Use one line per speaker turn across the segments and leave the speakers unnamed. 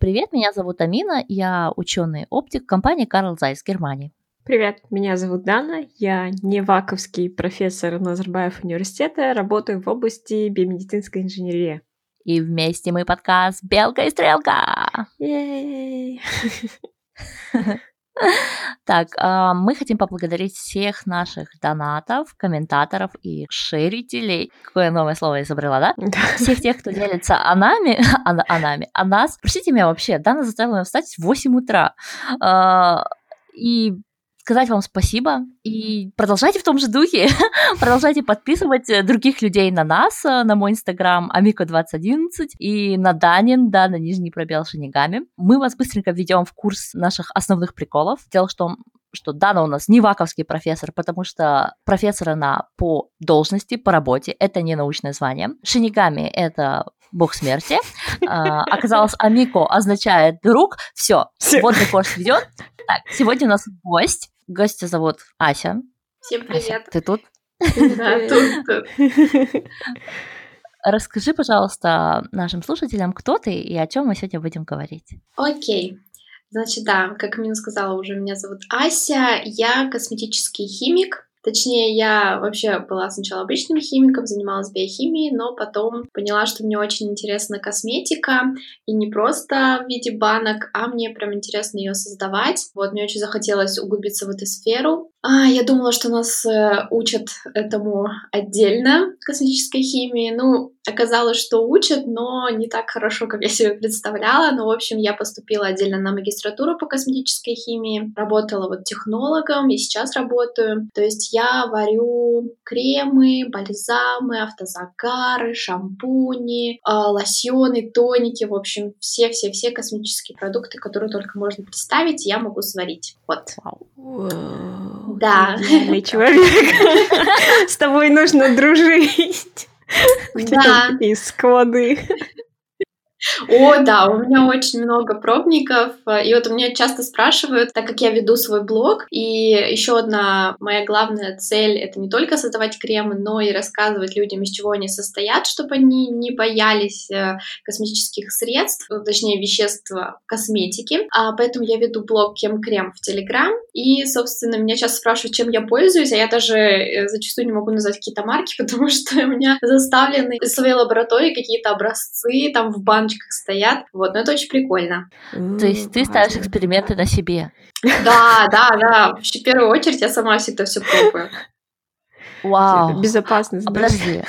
Привет, меня зовут Амина, я ученый-оптик компании Карл Зайс, Германии.
Привет, меня зовут Дана, я неваковский профессор Назарбаев университета, работаю в области биомедицинской инженерии.
И вместе мы подкаст «Белка и стрелка». Так, а, мы хотим поблагодарить всех наших донатов, комментаторов и шерителей. Какое новое слово я изобрела, да? Всех тех, кто делится о нами, о, о нами, о нас. Простите меня вообще, Дана заставила меня встать в 8 утра. А, и сказать вам спасибо и продолжайте в том же духе, продолжайте подписывать э, других людей на нас, э, на мой инстаграм amiko2011 и на Данин, да, на нижний пробел Шинигами. Мы вас быстренько введем в курс наших основных приколов. Дело в том, что Дана у нас не ваковский профессор, потому что профессор она по должности, по работе, это не научное звание. Шинигами — это бог смерти. А, оказалось, Амико означает друг. Все, водный курс ведет. Так, сегодня у нас гость. Гостя зовут Ася.
Всем привет.
Ася, ты тут?
Да, тут, тут.
Расскажи, пожалуйста, нашим слушателям, кто ты и о чем мы сегодня будем говорить.
Окей. Значит, да, как Мина сказала уже, меня зовут Ася, я косметический химик, Точнее, я вообще была сначала обычным химиком, занималась биохимией, но потом поняла, что мне очень интересна косметика, и не просто в виде банок, а мне прям интересно ее создавать. Вот, мне очень захотелось углубиться в эту сферу. А, я думала, что нас э, учат этому отдельно, косметической химии. Ну, оказалось, что учат, но не так хорошо, как я себе представляла. Но, в общем, я поступила отдельно на магистратуру по косметической химии, работала вот технологом и сейчас работаю. То есть я варю кремы, бальзамы, автозагары, шампуни, э, лосьоны, тоники, в общем, все-все-все косметические продукты, которые только можно представить, я могу сварить. Вот. Да.
Человек. С тобой нужно дружить. У тебя такие склады.
О, да, у меня очень много пробников, э, и вот у меня часто спрашивают, так как я веду свой блог, и еще одна моя главная цель — это не только создавать кремы, но и рассказывать людям, из чего они состоят, чтобы они не боялись э, косметических средств, э, точнее, веществ косметики, а поэтому я веду блог Кем Крем в Телеграм, и, собственно, меня часто спрашивают, чем я пользуюсь, а я даже зачастую не могу назвать какие-то марки, потому что у меня заставлены в своей лаборатории какие-то образцы, там в баночках стоят, вот, но это очень прикольно.
То есть ты ставишь эксперименты на себе.
Да, да, да, в первую очередь я сама всегда все пробую.
Вау.
Безопасность.
А подожди,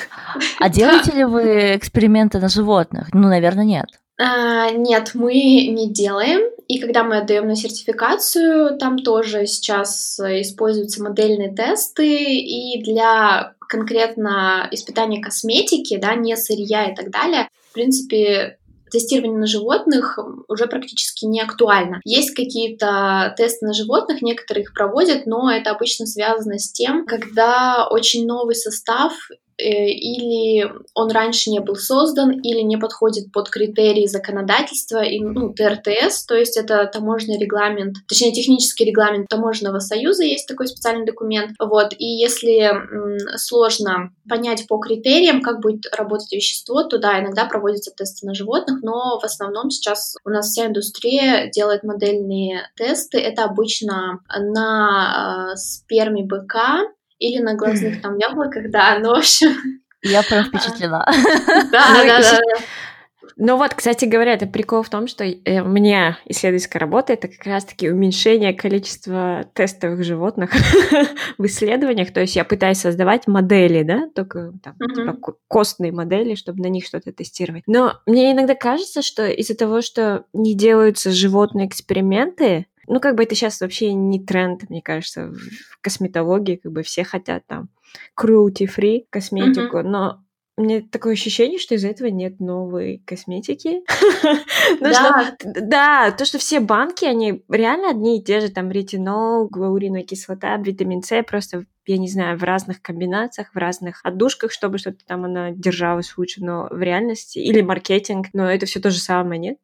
а делаете ли вы эксперименты на животных? Ну, наверное, нет.
А, нет, мы не делаем. И когда мы отдаем на сертификацию, там тоже сейчас э, используются модельные тесты. И для конкретно испытания косметики, да, не сырья и так далее, в принципе, тестирование на животных уже практически не актуально. Есть какие-то тесты на животных, некоторые их проводят, но это обычно связано с тем, когда очень новый состав или он раньше не был создан, или не подходит под критерии законодательства, и, ну, ТРТС, то есть это таможенный регламент, точнее, технический регламент таможенного союза, есть такой специальный документ, вот, и если м, сложно понять по критериям, как будет работать вещество, то да, иногда проводятся тесты на животных, но в основном сейчас у нас вся индустрия делает модельные тесты, это обычно на э, сперме быка, или на глазных там яблоках, да, ну, в общем,
Я прям впечатлена.
да,
Ну,
да, да.
Ну вот, кстати говоря, это прикол в том, что э, у меня исследовательская работа это как раз-таки уменьшение количества тестовых животных в исследованиях. То есть я пытаюсь создавать модели, да, только там,
Мгм.
типа ко- костные модели, чтобы на них что-то тестировать. Но мне иногда кажется, что из-за того, что не делаются животные эксперименты, ну, как бы это сейчас вообще не тренд, мне кажется, в косметологии, как бы все хотят там cruelty-free косметику, но мне такое ощущение, что из-за этого нет новой косметики. Что-
Да,
Да, то, что все банки, они реально одни и те же, там ретинол, гуауриновая кислота, витамин С, просто, я не знаю, в разных комбинациях, в разных отдушках, чтобы что-то там она держалась лучше, но в реальности, или маркетинг, но это все то же самое, нет?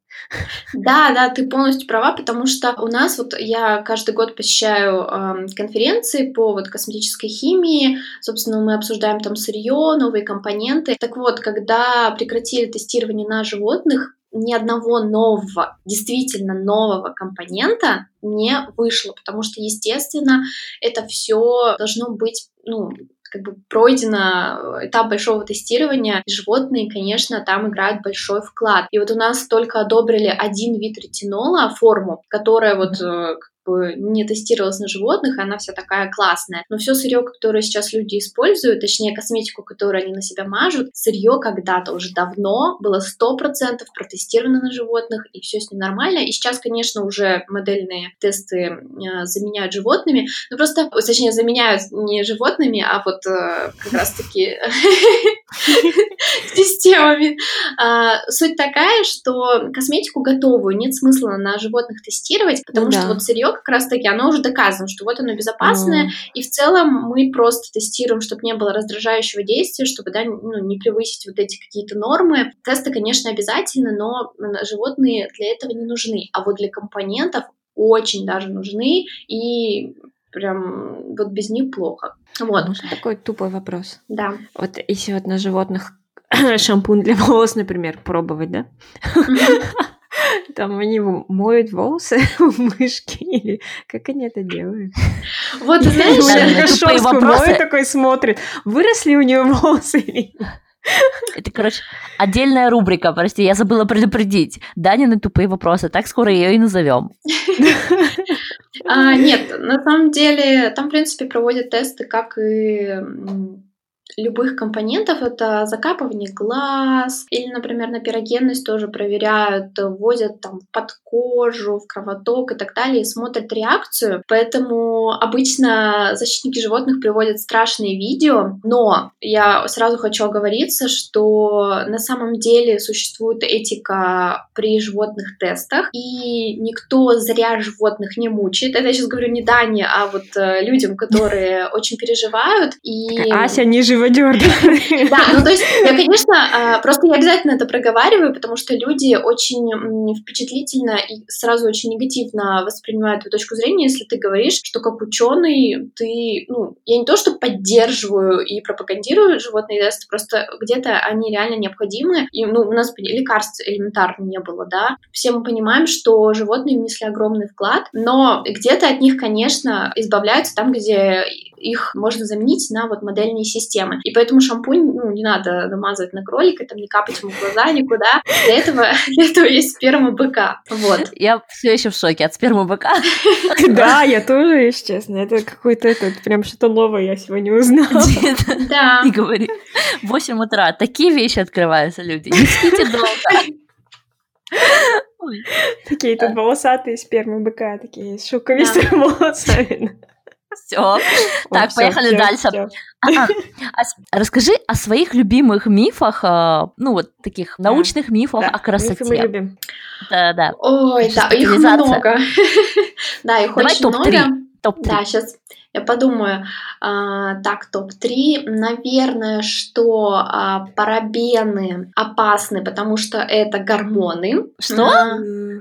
Да, да, ты полностью права, потому что у нас вот я каждый год посещаю эм, конференции по вот косметической химии, собственно, мы обсуждаем там сырье, новые компоненты. Так вот, когда прекратили тестирование на животных, ни одного нового, действительно нового компонента не вышло, потому что, естественно, это все должно быть, ну, как бы пройдено этап большого тестирования, животные, конечно, там играют большой вклад. И вот у нас только одобрили один вид ретинола, форму, которая вот э, бы не тестировалась на животных, и она вся такая классная. Но все сырье, которое сейчас люди используют, точнее косметику, которую они на себя мажут, сырье когда-то уже давно было 100% протестировано на животных, и все с ним нормально. И сейчас, конечно, уже модельные тесты э, заменяют животными, но просто, точнее, заменяют не животными, а вот э, как раз-таки системами. А, суть такая, что косметику готовую нет смысла на животных тестировать, потому ну что вот сырье как раз-таки, оно уже доказано, что вот оно безопасное, mm. и в целом мы просто тестируем, чтобы не было раздражающего действия, чтобы, да, ну, не превысить вот эти какие-то нормы. Тесты, конечно, обязательны, но животные для этого не нужны. А вот для компонентов очень даже нужны, и прям вот без них плохо. Вот.
Такой тупой вопрос?
Да.
Вот если вот на животных шампунь для волос, например, пробовать, да? Там они моют волосы у мышки, или как они это делают?
Вот, знаешь,
Шершовскую моет такой смотрит, выросли у нее волосы или
это, короче, отдельная рубрика, прости, я забыла предупредить. Данины тупые вопросы, так скоро ее и назовем.
А, нет, на самом деле там, в принципе, проводят тесты, как и любых компонентов. Это закапывание глаз или, например, на пирогенность тоже проверяют, вводят там под кожу, в кровоток и так далее, и смотрят реакцию. Поэтому обычно защитники животных приводят страшные видео, но я сразу хочу оговориться, что на самом деле существует этика при животных тестах, и никто зря животных не мучает. Это я сейчас говорю не Дане, а вот э, людям, которые очень переживают. И...
Ася не живодер.
Да, ну то есть я, конечно, а, просто я обязательно это проговариваю, потому что люди очень впечатлительно и сразу очень негативно воспринимают эту точку зрения, если ты говоришь, что как ученый ты, ну, я не то, что поддерживаю и пропагандирую животные тесты, просто где-то они реально необходимы, и, ну, у нас лекарств элементарно не было, да, все мы понимаем, что животные внесли огромный вклад, но где-то от них, конечно, избавляются там, где их можно заменить на вот модельные системы. И поэтому шампунь, ну, не надо намазывать на кролика, там, не капать ему в глаза никуда. Для этого, для этого есть сперма быка. Вот.
Я все еще в шоке от спермы быка.
Да, я тоже, если честно. Это какой-то этот, прям что-то новое я сегодня узнала.
Да.
Не говори. В 8 утра такие вещи открываются, люди. Не спите долго.
Такие тут волосатые спермы быка, такие с шелковистыми волосами.
Все. Так, поехали дальше. Расскажи о своих любимых мифах, а, ну вот таких научных мифах о красоте.
мы любим.
Да, да.
Ой, да, их много. Да, их очень много.
Топ-3.
Да, сейчас я подумаю. А, так, топ-3. Наверное, что а, парабены опасны, потому что это гормоны.
Что?
А,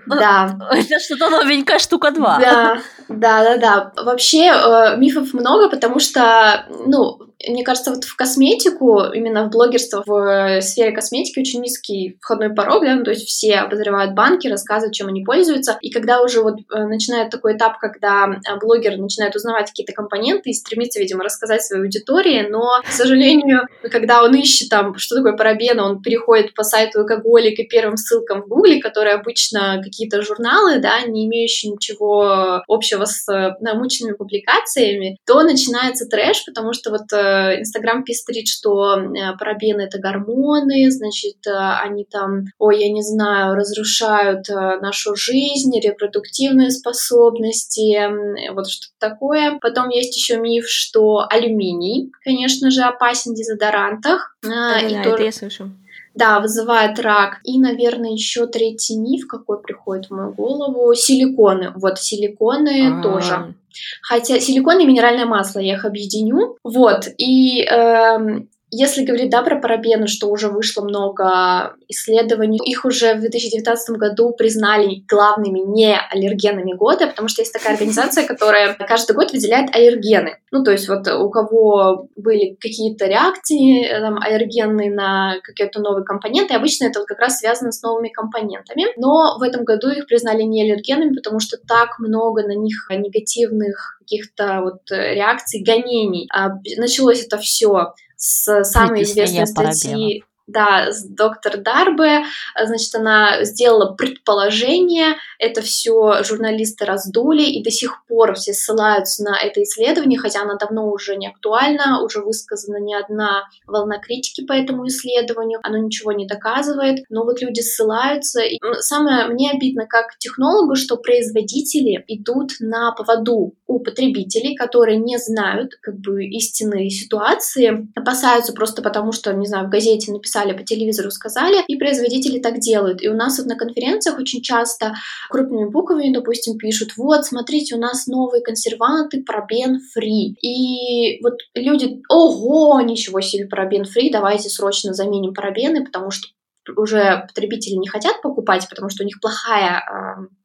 да.
Это что-то новенькая штука 2.
Да, да, да, да. Вообще э, мифов много, потому что, ну, мне кажется, вот в косметику, именно в блогерство, в э, сфере косметики очень низкий входной порог, да, ну, то есть все обозревают банки, рассказывают, чем они пользуются, и когда уже вот э, начинает такой этап, когда э, блогер начинает узнавать какие-то компоненты и стремится, видимо, рассказать своей аудитории, но, к сожалению, когда он ищет там, что такое парабены, он переходит по сайту алкоголик и первым ссылкам в гугле, которые обычно какие-то журналы, да, не имеющие ничего общего с научными публикациями, то начинается трэш, потому что вот Инстаграм пестрит, что э, парабены это гормоны, значит, э, они там, ой, я не знаю, разрушают э, нашу жизнь, репродуктивные способности, вот что-то такое. Потом есть еще миф, что алюминий, конечно же, опасен в дезодорантах.
Да, да, да, это я слышу.
Да, вызывает рак. И, наверное, еще третий миф, какой приходит в мою голову, силиконы. Вот силиконы А-а-а. тоже. Хотя силикон и минеральное масло я их объединю. Вот. И эм, если говорить, да, про парабены, что уже вышло много исследований, их уже в 2019 году признали главными не аллергенами года, потому что есть такая организация, которая каждый год выделяет аллергены. Ну, то есть вот у кого были какие-то реакции там, аллергенные на какие-то новые компоненты, обычно это вот как раз связано с новыми компонентами. Но в этом году их признали не аллергенами, потому что так много на них негативных каких-то вот реакций, гонений. А началось это все с самой известной статьи да, доктор Дарбе, значит, она сделала предположение, это все журналисты раздули, и до сих пор все ссылаются на это исследование, хотя оно давно уже не актуально, уже высказана не одна волна критики по этому исследованию, оно ничего не доказывает, но вот люди ссылаются. И самое мне обидно как технологу, что производители идут на поводу у потребителей, которые не знают как бы истинные ситуации, опасаются просто потому, что, не знаю, в газете написали по телевизору сказали, и производители так делают. И у нас вот на конференциях очень часто крупными буквами, допустим, пишут, вот, смотрите, у нас новые консерванты, парабен фри. И вот люди, ого, ничего себе, парабен фри, давайте срочно заменим парабены, потому что уже потребители не хотят покупать, потому что у них плохая,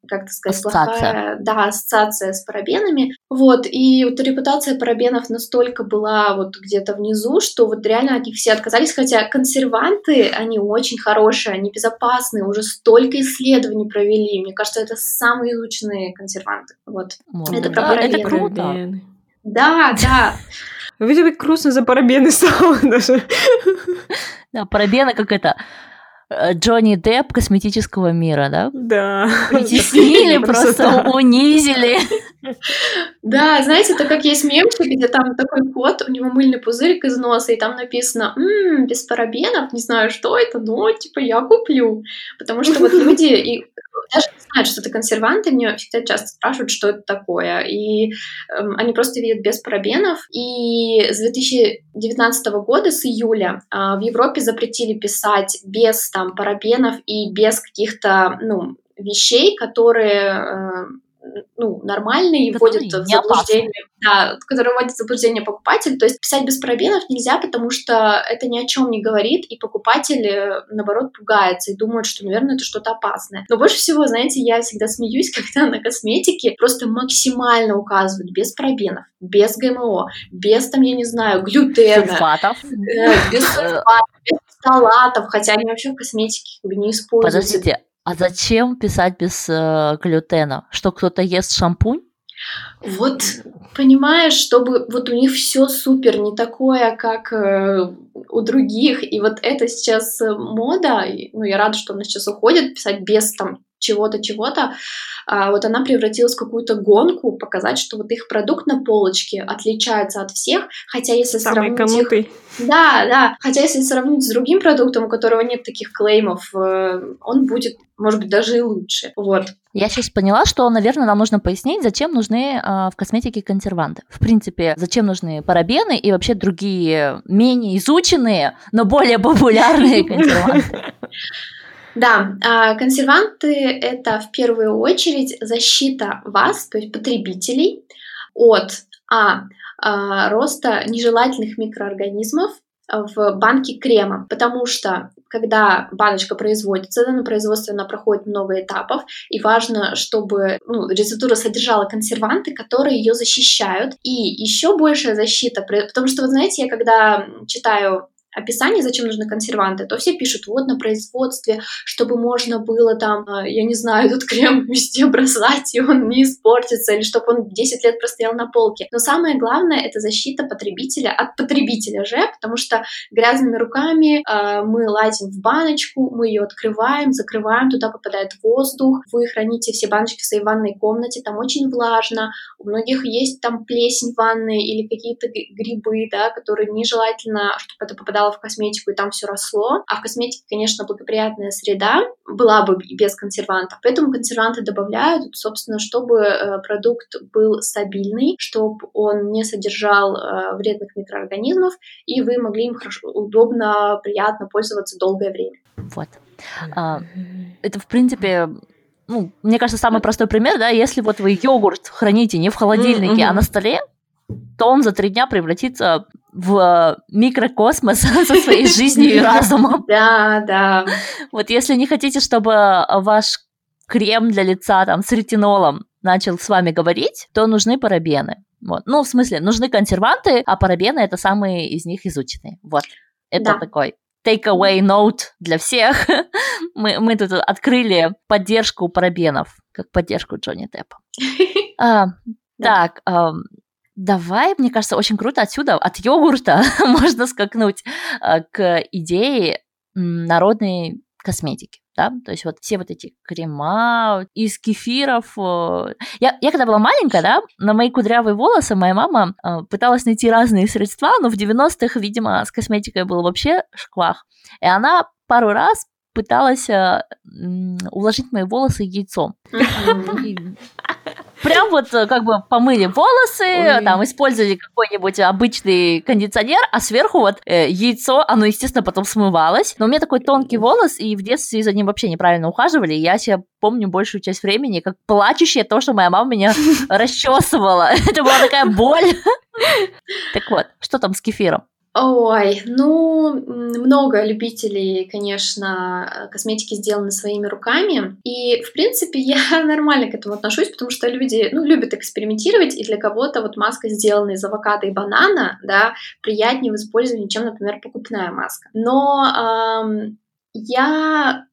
как то сказать, ассоциация. плохая, да, ассоциация с парабенами. Вот, и вот репутация парабенов настолько была вот где-то внизу, что вот реально от них все отказались, хотя консерванты, они очень хорошие, они безопасные, уже столько исследований провели. Мне кажется, это самые изученные консерванты. Вот.
Может, это про парабены. Это круто.
Да, да.
Видите, грустно за парабены стало даже.
Да, парабены как это Джонни Депп косметического мира, да?
Да.
Притеснили, просто унизили.
Да, знаете, это как есть мемчик, где там такой кот, у него мыльный пузырик из носа, и там написано «Ммм, без парабенов, не знаю, что это, но, типа, я куплю». Потому что вот люди и даже не знают, что это консерванты, мне всегда часто спрашивают, что это такое, и эм, они просто видят без парабенов. И с 2019 года, с июля, э, в Европе запретили писать без там парабенов и без каких-то, ну, вещей, которые э, ну, нормальные и вводят в заблуждение, да, которые вводят в заблуждение покупателя. То есть писать без парабенов нельзя, потому что это ни о чем не говорит, и покупатель, наоборот, пугается и думает, что, наверное, это что-то опасное. Но больше всего, знаете, я всегда смеюсь, когда на косметике просто максимально указывают без парабенов, без ГМО, без, там, я не знаю, глютена.
Сульфатов.
Э, без сульфатов, без салатов, хотя они вообще в косметике не используются.
Подождите, а зачем писать без э, глютена? Что кто-то ест шампунь?
Вот, понимаешь, чтобы вот у них все супер, не такое, как э, у других, и вот это сейчас мода, ну, я рада, что она сейчас уходит, писать без там чего-то, чего-то, а, вот она превратилась в какую-то гонку, показать, что вот их продукт на полочке отличается от всех, хотя если
Самый
сравнить их... Да, да, хотя если сравнить с другим продуктом, у которого нет таких клеймов, э, он будет, может быть, даже и лучше, вот.
Я сейчас поняла, что, наверное, нам нужно пояснить, зачем нужны э, в косметике консерванты. В принципе, зачем нужны парабены и вообще другие менее изученные, но более популярные консерванты.
Да, а, консерванты — это в первую очередь защита вас, то есть потребителей, от а, а роста нежелательных микроорганизмов в банке крема, потому что когда баночка производится, да, на производстве она проходит много этапов, и важно, чтобы ну, рецептура содержала консерванты, которые ее защищают, и еще большая защита, потому что, вы знаете, я когда читаю описание, зачем нужны консерванты, то все пишут, вот на производстве, чтобы можно было там, а, я не знаю, этот крем везде бросать, и он не испортится, или чтобы он 10 лет простоял на полке. Но самое главное — это защита потребителя от потребителя же, потому что грязными руками э, мы лазим в баночку, мы ее открываем, закрываем, туда попадает воздух, вы храните все баночки в своей ванной комнате, там очень влажно, у многих есть там плесень в ванной или какие-то грибы, да, которые нежелательно, чтобы это попадало попадала в косметику, и там все росло. А в косметике, конечно, благоприятная среда была бы без консервантов. Поэтому консерванты добавляют, собственно, чтобы э, продукт был стабильный, чтобы он не содержал э, вредных микроорганизмов, и вы могли им хорошо, удобно, приятно пользоваться долгое время.
Вот. А, это, в принципе, ну, мне кажется, самый простой пример, да, если вот вы йогурт храните не в холодильнике, mm-hmm. а на столе, то он за три дня превратится в микрокосмос со своей жизнью и разумом.
Да, да.
Вот если не хотите, чтобы ваш крем для лица там с ретинолом начал с вами говорить, то нужны парабены. Вот. Ну, в смысле, нужны консерванты, а парабены это самые из них изученные. Вот. Это да. такой takeaway note для всех. мы, мы тут открыли поддержку парабенов, как поддержку Джонни Деппа. а, так, а, давай, мне кажется, очень круто отсюда, от йогурта можно скакнуть а, к идее народной косметики да, то есть вот все вот эти крема из кефиров. Я, я когда была маленькая, да, на мои кудрявые волосы моя мама э, пыталась найти разные средства, но в 90-х, видимо, с косметикой был вообще шквах. И она пару раз пыталась э, уложить мои волосы яйцом. Прям вот э, как бы помыли волосы, Ой. там использовали какой-нибудь обычный кондиционер, а сверху вот э, яйцо, оно, естественно, потом смывалось. Но у меня такой тонкий волос, и в детстве за ним вообще неправильно ухаживали. Я себя помню большую часть времени как плачущая то, что моя мама меня расчесывала. Это была такая боль. Так вот, что там с кефиром?
Ой, ну, много любителей, конечно, косметики сделаны своими руками. И, в принципе, я нормально к этому отношусь, потому что люди, ну, любят экспериментировать, и для кого-то вот маска, сделанная из авокадо и банана, да, приятнее в использовании, чем, например, покупная маска. Но эм, я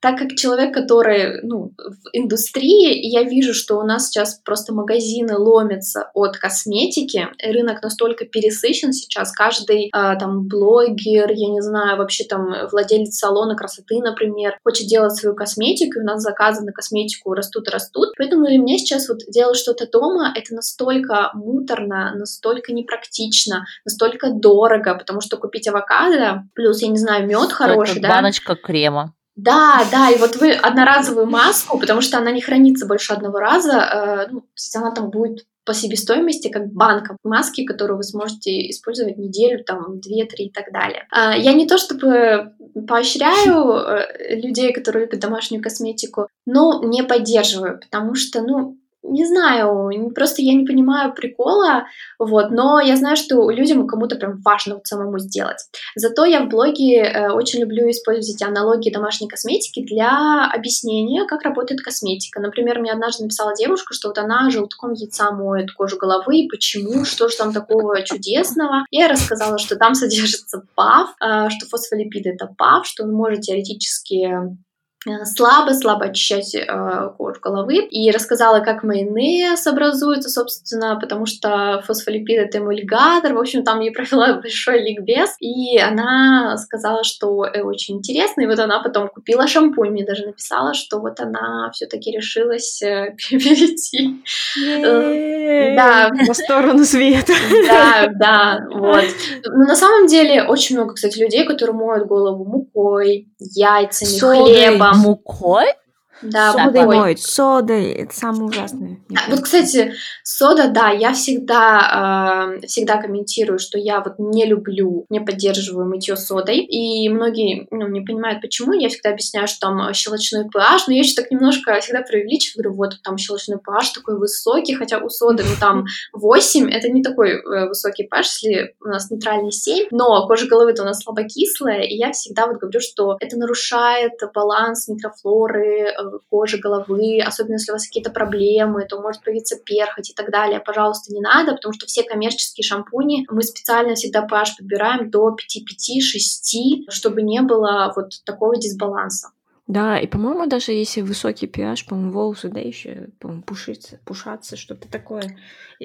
так как человек, который ну, в индустрии, я вижу, что у нас сейчас просто магазины ломятся от косметики, рынок настолько пересыщен сейчас, каждый а, там блогер, я не знаю, вообще там владелец салона красоты, например, хочет делать свою косметику, и у нас заказы на косметику растут и растут, поэтому для меня сейчас вот делать что-то дома, это настолько муторно, настолько непрактично, настолько дорого, потому что купить авокадо, плюс, я не знаю, мед хороший,
да? баночка крема.
Да, да, и вот вы одноразовую маску, потому что она не хранится больше одного раза, э, ну, то есть она там будет по себестоимости, как банка маски, которую вы сможете использовать неделю, там, две, три и так далее. А, я не то чтобы поощряю э, людей, которые любят домашнюю косметику, но не поддерживаю, потому что, ну, не знаю, просто я не понимаю прикола, вот, но я знаю, что людям кому-то прям важно вот самому сделать. Зато я в блоге э, очень люблю использовать аналогии домашней косметики для объяснения, как работает косметика. Например, мне однажды написала девушка, что вот она желтком яйца моет кожу головы, почему, что же там такого чудесного. Я рассказала, что там содержится ПАВ, э, что фосфолипиды это ПАВ, что он может теоретически слабо-слабо очищать э, кожу головы. И рассказала, как майонез образуется, собственно, потому что фосфолипид — это эмульгатор. В общем, там я провела большой ликбез, и она сказала, что э, очень интересно. И вот она потом купила шампунь, мне даже написала, что вот она все таки решилась э, перейти.
Э, да. На сторону света.
Да, да, вот. Но на самом деле очень много, кстати, людей, которые моют голову мукой, яйцами, хлебом,
мукой?
Да,
содой моют. Содой, это самое ужасное.
А, вот, кстати, сода, да, я всегда, э, всегда комментирую, что я вот не люблю, не поддерживаю мытье содой, и многие ну, не понимают, почему. Я всегда объясняю, что там щелочной pH, но я еще так немножко всегда преувеличиваю, говорю, вот там щелочной pH такой высокий, хотя у соды, ну там 8, это не такой э, высокий pH, если у нас нейтральный 7, но кожа головы-то у нас слабокислая, и я всегда вот говорю, что это нарушает баланс микрофлоры, э, кожи головы, особенно если у вас какие-то проблемы, то может появиться перхоть и так далее. Пожалуйста, не надо, потому что все коммерческие шампуни мы специально всегда pH подбираем до 5-5-6, чтобы не было вот такого дисбаланса.
Да, и, по-моему, даже если высокий pH, по-моему, волосы, да, еще, по-моему, пушиться, пушаться, что-то такое.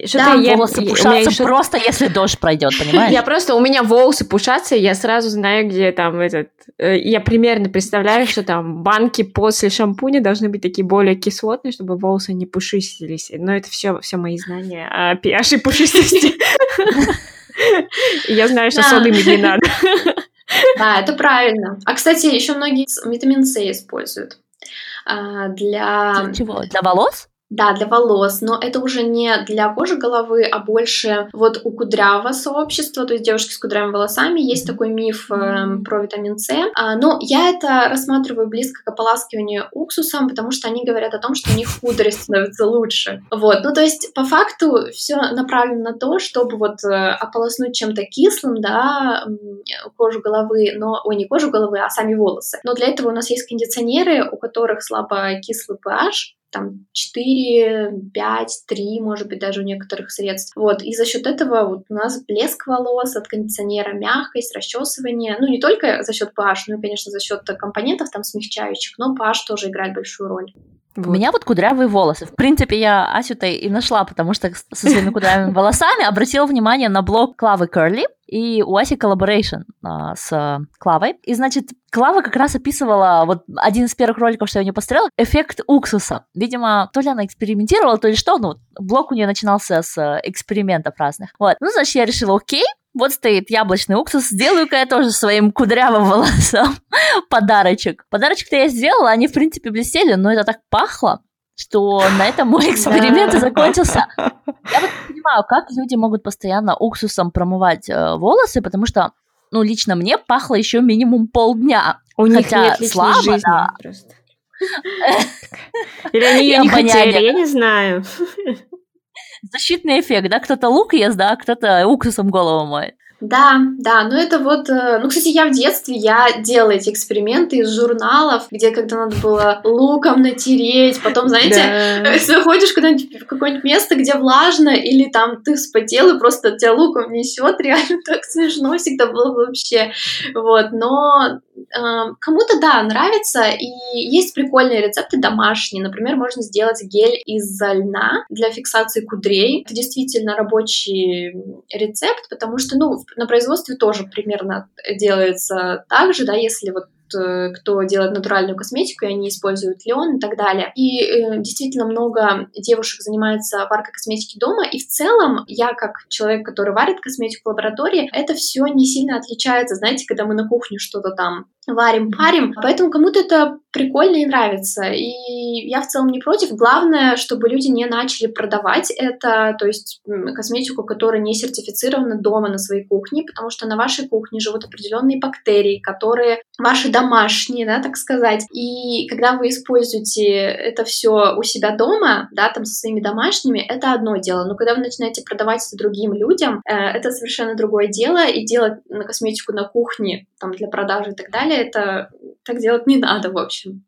Что да, я, волосы я, пушатся что просто, если дождь пройдет, понимаешь?
Я просто, у меня волосы пушатся, я сразу знаю, где там этот... Э, я примерно представляю, что там банки после шампуня должны быть такие более кислотные, чтобы волосы не пушистились. Но это все, все мои знания о pH и пушистости. Я знаю, что соды не надо.
Да, это правильно. А, кстати, еще многие витамин С используют. А, для...
Для чего? Для волос?
Да, для волос, но это уже не для кожи головы, а больше вот у кудрявого сообщества, то есть девушки с кудрявыми волосами, есть такой миф э, про витамин С. А, но я это рассматриваю близко к ополаскиванию уксусом, потому что они говорят о том, что у них кудри становятся лучше. Вот, ну то есть по факту все направлено на то, чтобы вот э, ополоснуть чем-то кислым, да, кожу головы, но, ой, не кожу головы, а сами волосы. Но для этого у нас есть кондиционеры, у которых слабо кислый pH, там 4, 5, 3, может быть, даже у некоторых средств. Вот, и за счет этого вот у нас блеск волос от кондиционера, мягкость, расчесывание, ну, не только за счет pH, ну, и, конечно, за счет компонентов там смягчающих, но pH тоже играет большую роль.
Вот. У меня вот кудрявые волосы. В принципе, я Асю-то и нашла, потому что со своими кудрявыми волосами обратила внимание на блог Клавы Curly, и у Аси collaboration с Клавой. И, значит, Клава как раз описывала, вот один из первых роликов, что я не посмотрела, эффект уксуса. Видимо, то ли она экспериментировала, то ли что, ну, блог у нее начинался с экспериментов разных. Вот. Ну, значит, я решила, окей, вот стоит яблочный уксус, сделаю-ка я тоже своим кудрявым волосам подарочек. Подарочек-то я сделала, они, в принципе, блестели, но это так пахло, что на этом мой эксперимент и закончился. Я вот не понимаю, как люди могут постоянно уксусом промывать э, волосы, потому что, ну, лично мне пахло еще минимум полдня.
У них нет личной слабо, жизни да. просто. Или они ее не хотели, я не знаю
защитный эффект, да? Кто-то лук ест, да, кто-то уксусом голову моет.
Да, да, но это вот... Э, ну, кстати, я в детстве, я делала эти эксперименты из журналов, где когда надо было луком натереть, потом, знаете, да. заходишь куда-нибудь в какое-нибудь место, где влажно, или там ты вспотел, и просто тебя луком несет, реально так смешно всегда было вообще. Вот, но кому-то, да, нравится, и есть прикольные рецепты домашние. Например, можно сделать гель из льна для фиксации кудрей. Это действительно рабочий рецепт, потому что, ну, на производстве тоже примерно делается так же, да, если вот кто делает натуральную косметику, и они используют лен и так далее. И э, действительно много девушек занимается варкой косметики дома, и в целом я, как человек, который варит косметику в лаборатории, это все не сильно отличается, знаете, когда мы на кухне что-то там варим, парим. Поэтому кому-то это прикольно и нравится. И я в целом не против. Главное, чтобы люди не начали продавать это, то есть косметику, которая не сертифицирована дома на своей кухне, потому что на вашей кухне живут определенные бактерии, которые ваши домашние, да, так сказать. И когда вы используете это все у себя дома, да, там со своими домашними, это одно дело. Но когда вы начинаете продавать это другим людям, э, это совершенно другое дело. И делать на косметику на кухне, там, для продажи и так далее, это так делать не надо, в общем.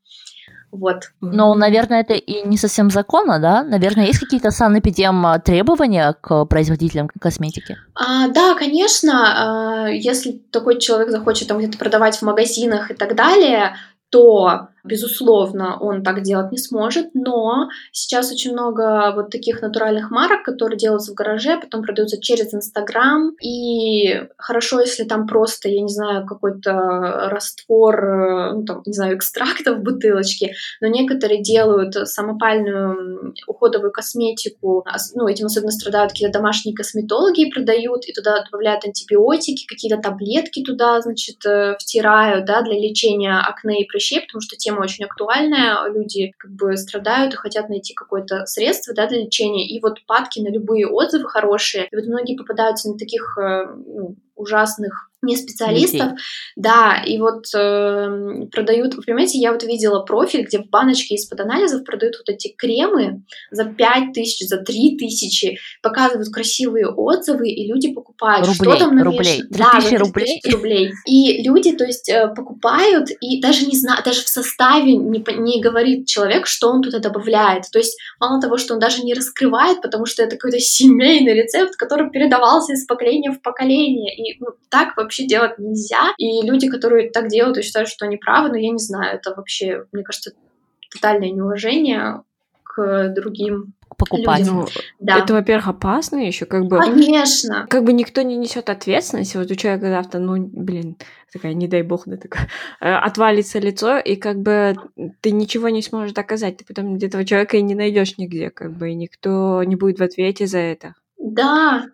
Вот.
Но, наверное, это и не совсем законно, да? Наверное, есть какие-то санэпидем а, требования к производителям косметики?
А, да, конечно. А, если такой человек захочет там где-то продавать в магазинах и так далее, то Безусловно, он так делать не сможет, но сейчас очень много вот таких натуральных марок, которые делаются в гараже, потом продаются через Инстаграм, и хорошо, если там просто, я не знаю, какой-то раствор, ну, там, не знаю, экстракта в бутылочке, но некоторые делают самопальную уходовую косметику, ну, этим особенно страдают какие-то домашние косметологи продают, и туда добавляют антибиотики, какие-то таблетки туда, значит, э, втирают, да, для лечения акне и прыщей, потому что тема тема очень актуальная, люди как бы страдают и хотят найти какое-то средство да, для лечения, и вот падки на любые отзывы хорошие, и вот многие попадаются на таких э, ну, ужасных не специалистов, Детей. да, и вот э, продают, вы понимаете, я вот видела профиль, где в баночке из-под анализов продают вот эти кремы за 5 тысяч, за 3 тысячи, показывают красивые отзывы, и люди покупают.
Рублей, что там намешано? Рублей, 3 да, тысячи
рублей. рублей. И люди, то есть, э, покупают, и даже не знаю, даже в составе не, не говорит человек, что он туда добавляет. То есть, мало того, что он даже не раскрывает, потому что это какой-то семейный рецепт, который передавался из поколения в поколение, и ну, так вообще вообще делать нельзя. И люди, которые так делают и считают, что они правы, но ну, я не знаю, это вообще, мне кажется, тотальное неуважение к другим
покупать.
Ну, да. Это, во-первых, опасно еще, как бы.
Конечно.
Как бы никто не несет ответственности. Вот у человека завтра, ну, блин, такая, не дай бог, да, такая, э, отвалится лицо, и как бы ты ничего не сможешь доказать. Ты потом этого человека и не найдешь нигде, как бы, и никто не будет в ответе за это.
Да,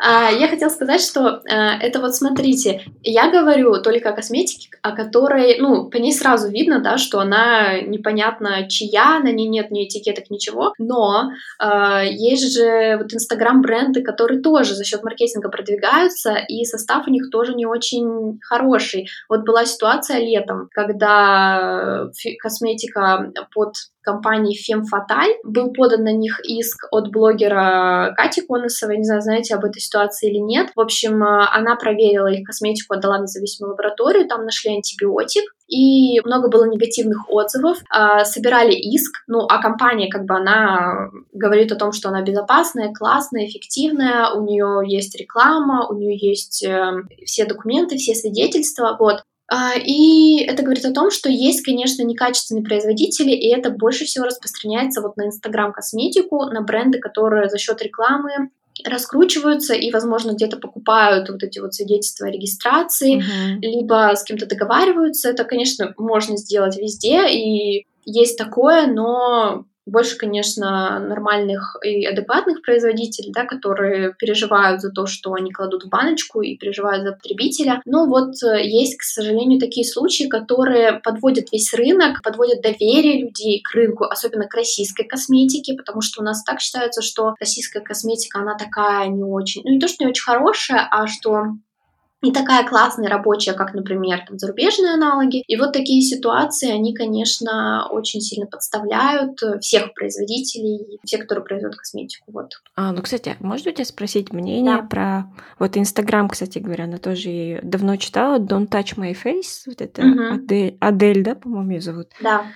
А, я хотела сказать, что э, это вот смотрите, я говорю только о косметике, о которой, ну, по ней сразу видно, да, что она непонятно чья, на ней нет ни этикеток, ничего, но э, есть же вот инстаграм-бренды, которые тоже за счет маркетинга продвигаются, и состав у них тоже не очень хороший. Вот была ситуация летом, когда косметика под компании Femme Fatale. Был подан на них иск от блогера Кати Коносовой. Не знаю, знаете об этой ситуации или нет. В общем, э, она проверила их косметику, отдала в независимую лабораторию, там нашли антибиотик, и много было негативных отзывов. Э, собирали иск, ну, а компания, как бы, она говорит о том, что она безопасная, классная, эффективная, у нее есть реклама, у нее есть э, все документы, все свидетельства, вот. А, и это говорит о том, что есть, конечно, некачественные производители, и это больше всего распространяется вот на Инстаграм-косметику, на бренды, которые за счет рекламы раскручиваются и, возможно, где-то покупают вот эти вот свидетельства о регистрации, uh-huh. либо с кем-то договариваются. Это, конечно, можно сделать везде, и есть такое, но больше, конечно, нормальных и адекватных производителей, да, которые переживают за то, что они кладут в баночку и переживают за потребителя. Но вот э, есть, к сожалению, такие случаи, которые подводят весь рынок, подводят доверие людей к рынку, особенно к российской косметике, потому что у нас так считается, что российская косметика, она такая не очень, ну не то, что не очень хорошая, а что не такая классная рабочая, как, например, там, зарубежные аналоги. И вот такие ситуации, они, конечно, очень сильно подставляют э, всех производителей, все, которые производят косметику. Вот.
А, ну, кстати, можно у тебя спросить мнение да. про... Вот Инстаграм, кстати говоря, она тоже давно читала Don't Touch My Face, вот это угу. Адель, Адель, да, по-моему, ее зовут?
Да.